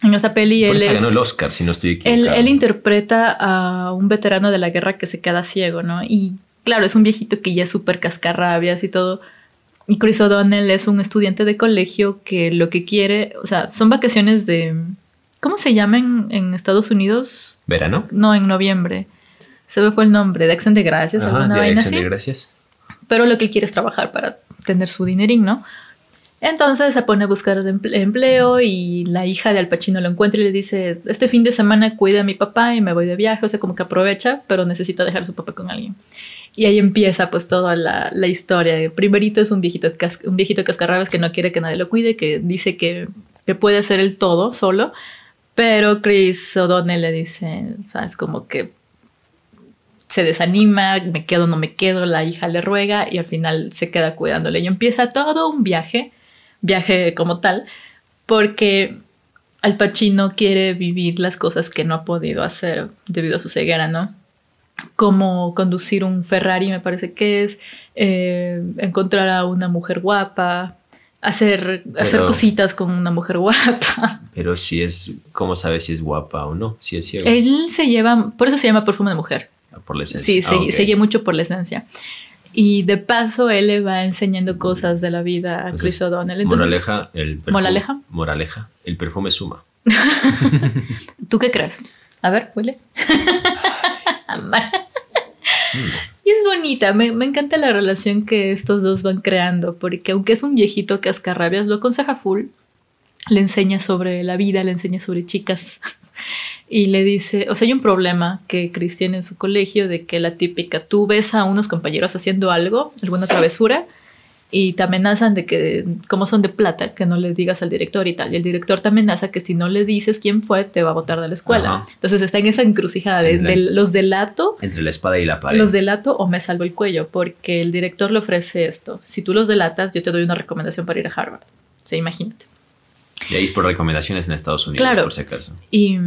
En esta peli Por él esta es, ganó el Oscar, si no estoy él, equivocado. él interpreta a un veterano de la guerra que se queda ciego, ¿no? Y claro, es un viejito que ya es súper cascarrabias y todo. Y Chris O'Donnell es un estudiante de colegio que lo que quiere, o sea, son vacaciones de... ¿Cómo se llama en, en Estados Unidos? ¿Verano? No, en noviembre. Se me fue el nombre, de Acción de Gracias, Ajá, alguna de vaina Acción así de Gracias. pero lo que él quiere es trabajar para tener su dinerín, ¿no? Entonces se pone a buscar empleo y la hija de Al Pacino lo encuentra y le dice, este fin de semana cuida a mi papá y me voy de viaje, o sea, como que aprovecha, pero necesita dejar a su papá con alguien. Y ahí empieza pues toda la, la historia. Primerito es un viejito, un viejito cascarrabias que no quiere que nadie lo cuide, que dice que, que puede hacer el todo solo, pero Chris O'Donnell le dice, sabes, como que se desanima, me quedo, no me quedo, la hija le ruega y al final se queda cuidándole. Y empieza todo un viaje, viaje como tal, porque Al Pacino quiere vivir las cosas que no ha podido hacer debido a su ceguera, ¿no? Como conducir un Ferrari, me parece que es, eh, encontrar a una mujer guapa, hacer, hacer Pero- cositas con una mujer guapa. Pero si es, ¿cómo sabes si es guapa o no? Si es ciego. Él se lleva, por eso se llama perfume de mujer. Por la esencia. Sí, Ah, se, ok. se guía mucho por la esencia. Y de paso, él le va enseñando cosas de la vida a Entonces, Chris O'Donnell. Entonces, moraleja, el perfume. ¿Moraleja? Moraleja, el perfume suma. ¿tú qué crees? A ver, huele. Y es bonita, me, me encanta la relación que estos dos van creando, porque aunque es un viejito cascarrabias, lo aconseja full, le enseña sobre la vida, le enseña sobre chicas. Y le dice, o sea, hay un problema que Chris tiene en su colegio de que la típica, tú ves a unos compañeros haciendo algo, alguna travesura, y te amenazan de que, como son de plata, que no le digas al director y tal. Y el director te amenaza que si no le dices quién fue, te va a botar de la escuela. Ajá. Entonces está en esa encrucijada de, los delato, Entre la espada y la pared. los delato o me salvo el cuello, porque el director le ofrece esto. Si tú los delatas, yo te doy una recomendación para ir a Harvard. Sí, imagínate. Y ahí es por recomendaciones en Estados Unidos, Claro. por si acaso. Y,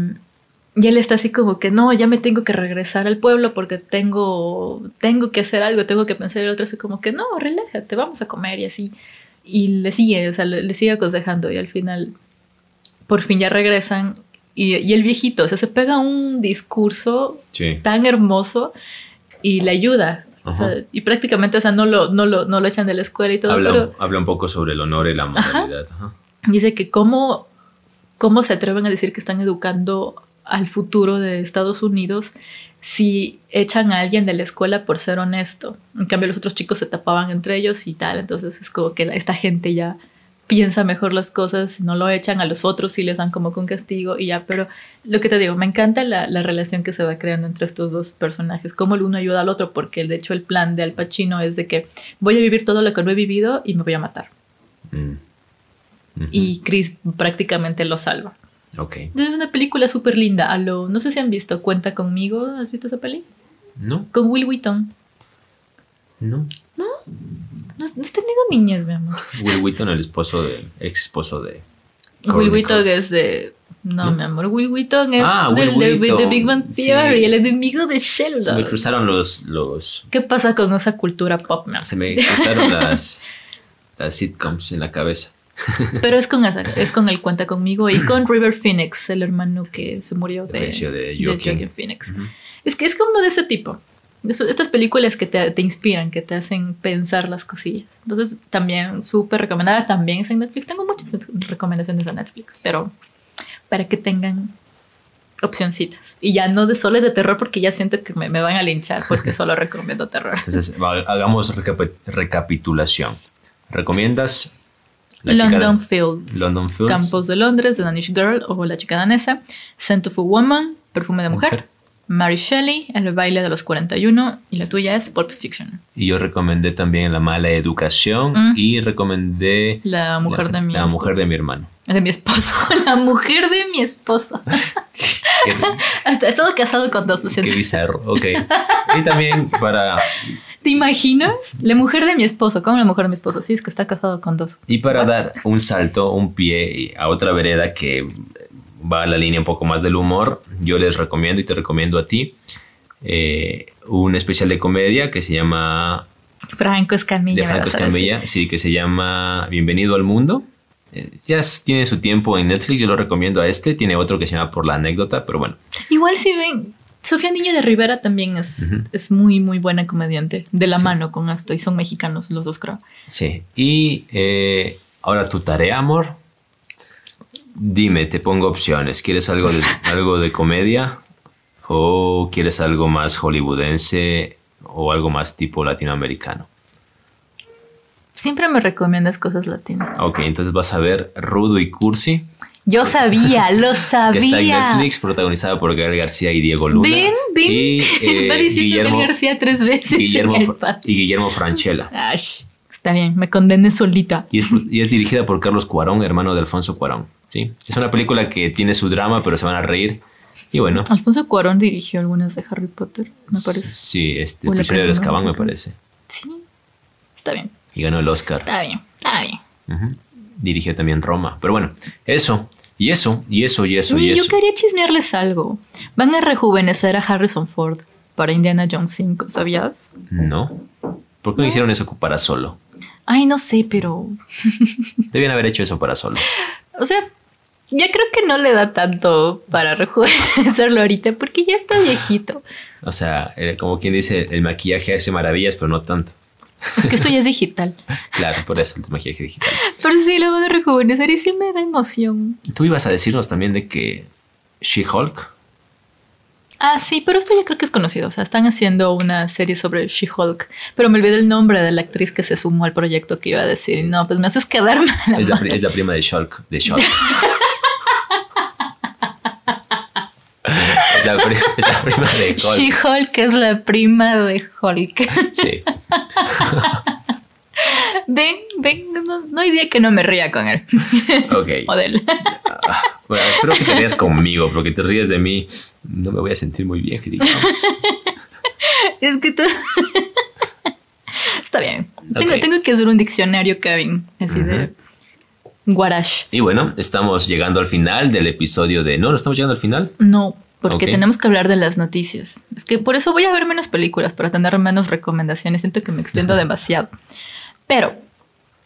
y él está así como que no, ya me tengo que regresar al pueblo porque tengo, tengo que hacer algo, tengo que pensar. El otro así como que no, relájate, vamos a comer y así. Y le sigue, o sea, le, le sigue aconsejando y al final, por fin ya regresan. Y, y el viejito, o sea, se pega un discurso Sí. tan hermoso y le ayuda. O sea, Ajá. y prácticamente, o sea, no lo, no, lo, no lo echan de la escuela y todo, Habla, pero habla un poco sobre el honor y la moralidad. Ajá. Dice que cómo, cómo se atreven a decir que están educando al futuro de Estados Unidos si echan a alguien de la escuela por ser honesto. En cambio, los otros chicos se tapaban entre ellos y tal. Entonces es como que esta gente ya piensa mejor las cosas, no lo echan a los otros y les dan como un castigo y ya. Pero lo que te digo, me encanta la, la relación que se va creando entre estos dos personajes, cómo el uno ayuda al otro, porque de hecho el plan de Al Pacino es de que voy a vivir todo lo que no he vivido y me voy a matar. Mm. Y Chris prácticamente lo salva. Ok. Es una película súper linda. A lo, no sé si han visto Cuenta conmigo. ¿Has visto esa peli? No, Con Will Wheaton. no. No, no has tenido niñas, mi amor. Will Wheaton, el esposo de, ex esposo de. Will Wheaton es de. No, ¿No? mi amor. Will Wheaton es Ah, Will del de, de Wheaton. Big Bang Sí. Theory, el enemigo de Se me Sheldon. cruzaron los. los ¿Qué pasa con esa cultura pop, mi amor? se me cruzaron las, las sitcoms en la cabeza. Pero es con esa, es con el Cuenta conmigo y con River Phoenix, el hermano que se murió de, de de Joaquin. Joaquin Phoenix. Ujú. Es que es como de ese tipo. De Estas películas que te, te inspiran, que te hacen pensar las cosillas. Entonces, también súper recomendada. También es en Netflix. Tengo muchas recomendaciones de Netflix, pero para que tengan opcioncitas. Y ya no de solo de terror, porque ya siento que me, me van a linchar porque solo recomiendo terror. Entonces, hagamos recapi- recapitulación. ¿Recomiendas La London Fields. London Fields. Campos de Londres, The Danish Girl o La chica danesa. Scent of a Woman, Perfume de mujer. Mujer. Mary Shelley, El baile de los 41. Y la tuya es Pulp Fiction. Y yo recomendé también La mala educación Mm. y recomendé La mujer la, de mi la esposo. mujer de mi hermano. De mi esposo. La mujer de mi esposo. Qué, Hasta he estado casado con dos, lo qué siento. bizarro. Ok. Y también para, ¿Te imaginas? La mujer de mi esposo. ¿Cómo la mujer de mi esposo? Sí, es que está casado con dos. y para dar un salto, un pie a otra vereda que va a la línea un poco más del humor, yo les recomiendo y te recomiendo a ti eh, un especial de comedia que se llama Franco Escamilla. de Franco. Escamilla, sí, que se llama Bienvenido al Mundo. Eh, ya tiene su tiempo en Netflix, yo lo recomiendo a este. Tiene otro que se llama Por la anécdota, pero bueno, Igual si ven, Sofía Niño de Rivera también es, es muy, muy buena comediante. De la Sí. mano con esto. Y son mexicanos los dos, creo. sí. Y eh, ahora tu tarea, amor. Dime, te pongo opciones. ¿Quieres algo de, algo de comedia? ¿O quieres algo más hollywoodense? ¿O algo más tipo latinoamericano? Siempre me recomiendas cosas latinas. Ok, entonces vas a ver Rudo y Cursi, Yo sabía, lo que está en sabía. Netflix, protagonizada por Gael García y Diego Luna. Ven, ven. Y, eh, Va diciendo Guillermo- Gael García tres veces Guillermo, en el y Guillermo Franchella. Ay, está bien, me condené solita. Y es, y es dirigida por Carlos Cuarón, hermano de Alfonso Cuarón. ¿sí? Es una película que tiene su drama, pero se van a reír. Y bueno, Alfonso Cuarón dirigió algunas de Harry Potter, me parece. sí, este Prisionero de Azkaban me parece. Sí, está bien, Y ganó el Oscar. está bien, está bien. Dirigió también Roma. Pero bueno, eso, y eso, y eso, y eso, y Y yo eso. quería chismearles algo. Van a rejuvenecer a Harrison Ford para Indiana Jones 5, ¿sabías? No. ¿Por qué no hicieron eso para solo? Ay, no sé, pero... Debían haber hecho eso para solo. O sea, ya creo que no le da tanto para rejuvenecerlo ahorita porque ya está viejito. O sea, eh, como quien dice, el maquillaje hace maravillas, pero no tanto. Es que esto ya es digital. Claro, por eso el maquillaje digital. Pero sí lo van a rejuvenecer y sí me da emoción. Tú ibas a decirnos también de que She-Hulk Ah, sí, pero esto ya creo que es conocido. O sea, están haciendo una serie sobre She-Hulk. Pero me olvidé el nombre de la actriz que se sumó al proyecto que iba a decir. No, pues me haces quedar mal. es la, pri- es la prima de Shulk. De Shulk. la pri- es la prima de Hulk. She-Hulk es la prima de Hulk. Sí. ven, ven, no, no hay día que no me ría con él. Ok. o de él. Bueno, espero que te rías conmigo, porque te ríes de mí. No me voy a sentir muy bien, que digamos. es que tú... Está bien. Tengo, tengo que hacer un diccionario, Kevin, así de guarash. Y bueno, estamos llegando al final del episodio de... No, no estamos llegando al final. No, porque tenemos que hablar de las noticias. Es que por eso voy a ver menos películas, para tener menos recomendaciones. Siento que me extiendo demasiado. Pero,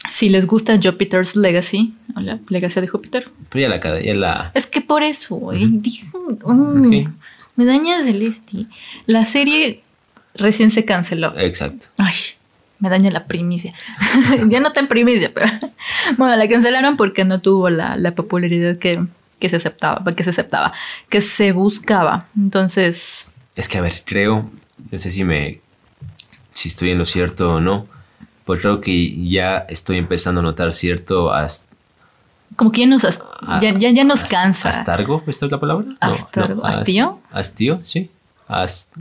si les gusta Jupiter's Legacy, o la Legacy de Júpiter, Pero ya la... cada- Ya la es que por eso, dijo, Ok. me daña Celeste. La serie recién se canceló. exacto. Ay, me daña la primicia. ya no tan primicia, pero bueno, la cancelaron porque no tuvo la, la popularidad que, que se aceptaba, que se aceptaba, que se buscaba. Entonces, Es que, a ver, creo... No sé si me... Si estoy en lo cierto o no. Pues creo que ya estoy empezando a notar cierto... como que ya nos, a- ya, ya, ya nos ast- cansa. ¿Astargo? ¿Esta es la palabra? No, Astargo. as- ¿Hastío? ¿Hastío? Sí. Ast-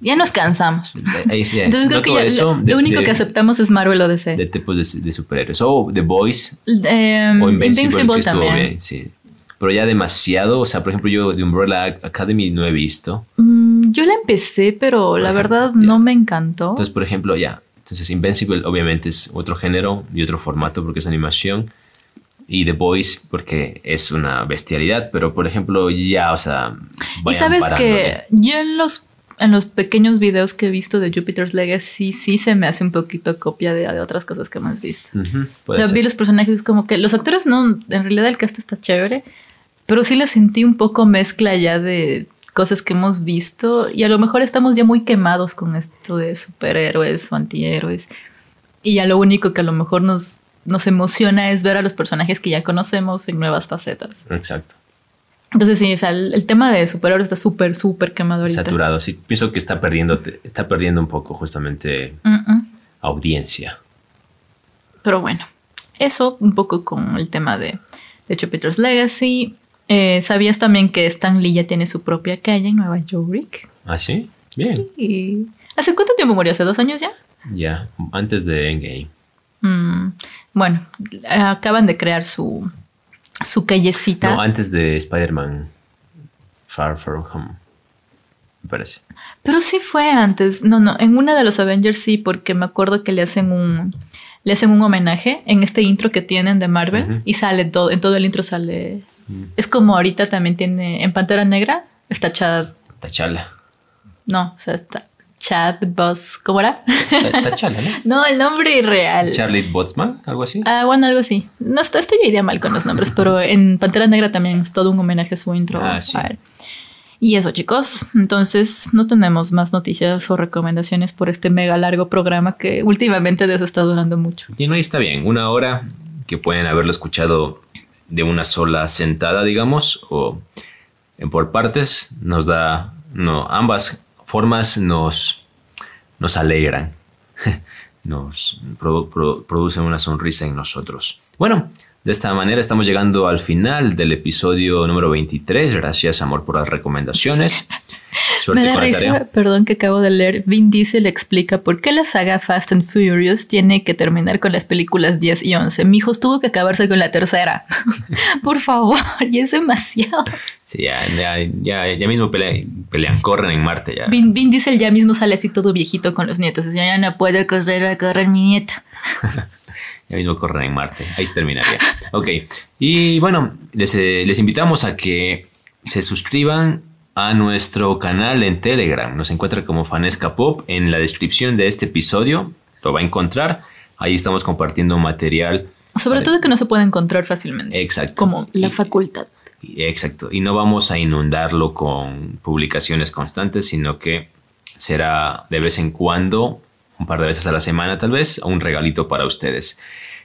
Ya nos cansamos. Entonces creo que ya eso lo, de- lo único de- que aceptamos es Marvel o DC. de tipos de, de superhéroes. O The Boys Em, o Invincible, Invincible que estuvo también. bien, sí. Pero ya demasiado, o sea, por ejemplo, yo de Umbrella Academy no he visto. Mm, yo la empecé, pero la ejemplo, verdad ya. no me encantó. Entonces, por ejemplo, ya. Entonces, Invincible obviamente es otro género y otro formato porque es animación. Y The Boys porque es una bestialidad. Pero, por ejemplo, ya, o sea... Y sabes parándole. que yo en los, en los pequeños videos que he visto de Jupiter's Legacy sí se me hace un poquito copia de, de otras cosas que hemos visto. Puede sea, vi los personajes como que los actores no, en realidad el cast está chévere, pero sí le sentí un poco mezcla ya de cosas que hemos visto y a lo mejor estamos ya muy quemados con esto de superhéroes o antihéroes y ya lo único que a lo mejor nos, nos emociona es ver a los personajes que ya conocemos en nuevas facetas. Exacto. Entonces sí, o sea, el, el tema de superhéroes está súper, súper quemado ahorita. Saturado. Sí, pienso que está perdiendo, está perdiendo un poco justamente audiencia. Pero bueno, eso un poco con el tema de, de Jupiter's Legacy. Eh, ¿Sabías también que Stan Lee ya tiene su propia calle en Nueva York? ¿Ah, sí? Bien. ¿Hace cuánto tiempo murió? ¿Hace dos años ya? Ya, antes de Endgame. Mm, bueno, acaban de crear su, su callecita. No, antes de Spider-Man Far From Home. Me parece. Pero sí fue antes. No, no, en una de los Avengers sí, porque me acuerdo que le hacen un le hacen un homenaje en este intro que tienen de Marvel y sale todo, en todo el intro sale. Es como ahorita también tiene en Pantera Negra está Chad, Tachala. no, o sea, está Chad Buzz, ¿cómo era? Ta- Tachala, ¿no? no, el nombre real. Charlotte Botsman, algo así. Ah, bueno, algo así. No estoy, estoy yo idea mal con los nombres, pero en Pantera Negra también es todo un homenaje a su intro. Ah, sí. a. Y eso, chicos. Entonces, no tenemos más noticias o recomendaciones por este mega largo programa que últimamente de eso está durando mucho. Y no, ahí está bien. Una hora que pueden haberlo escuchado de una sola sentada, digamos, o en por partes, nos da. No, ambas formas nos, nos alegran. Nos produ- pro- producen una sonrisa en nosotros. Bueno, de esta manera estamos llegando al final del episodio número 23. Gracias, amor, por las recomendaciones. Suerte Me da risa, tarea. perdón que acabo de leer. Vin Diesel explica por qué la saga Fast and Furious tiene que terminar con las películas 10 y 11. Mi hijo tuvo que acabarse con la tercera. por favor, y es demasiado. Sí, ya, ya, ya, ya mismo pelean, pelean, corren en Marte ya. Vin, Vin Diesel ya mismo sale así todo viejito con los nietos. O sea, ya no puedo correr, va a correr mi nieto. Ya mismo corren en Marte. Ahí se terminaría. Ok. Y bueno, les, eh, les invitamos a que se suscriban a nuestro canal en Telegram. Nos encuentra como Fanesca Pop. En la descripción de este episodio lo va a encontrar. Ahí estamos compartiendo material. Sobre todo que no se puede encontrar fácilmente. Exacto. Como la facultad. Exacto. Y no vamos a inundarlo con publicaciones constantes, sino que será de vez en cuando, un par de veces a la semana tal vez, un regalito para ustedes.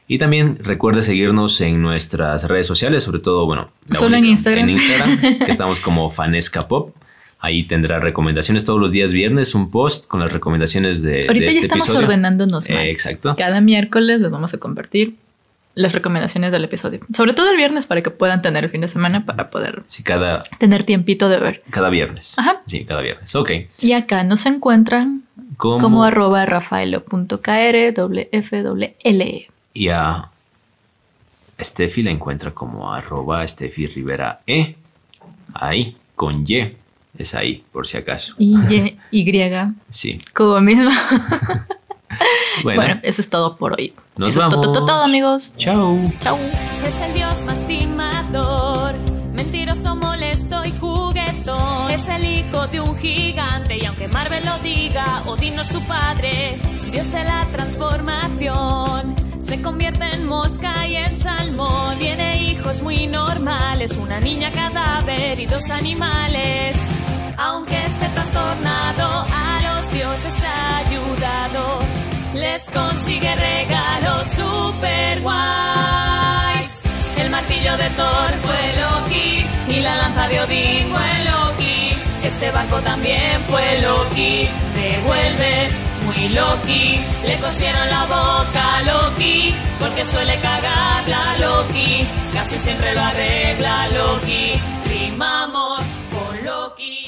Y también recuerde seguirnos en nuestras redes sociales, sobre todo, bueno, Solo en Instagram. En Instagram, que estamos como Fanesca Pop. Ahí tendrá recomendaciones todos los días viernes, un post con las recomendaciones de, de Ahorita ya este estamos episodio. ordenándonos más. Eh, exacto. Cada miércoles les vamos a compartir las recomendaciones del episodio. Sobre todo el viernes para que puedan tener el fin de semana para poder Sí, cada, tener tiempito de ver. cada viernes. Ajá. Sí, cada viernes. Ok. Y acá nos encuentran como, Como arroba rafaelo.kr doble F doble L. y a Steffi la encuentra como arroba Steffi Rivera E. Ahí, con Y. Es ahí, por si acaso. Y Y, Y Sí. como mismo. Bueno, Bueno, eso es todo por hoy. nos eso vamos. es todo, todo, todo, amigos. Chao. Chau. Es el dios más timador, mentiroso, molesto y juguetón. Es el hijo de un gigante y aunque Marvel lo diga, Odín no es su padre, dios de la transformación. Se convierte en mosca y en salmón. Tiene hijos muy normales, una niña cadáver y dos animales. Aunque esté trastornado, a los dioses ha ayudado. Les consigue regalos super guays. El martillo de Thor fue Loki y la lanza de Odín fue Loki. Este barco también fue Loki. Devuelves muy Loki. Le cosieron la boca a Loki, porque suele cagarla Loki. Casi siempre lo arregla Loki. Rimamos con Loki.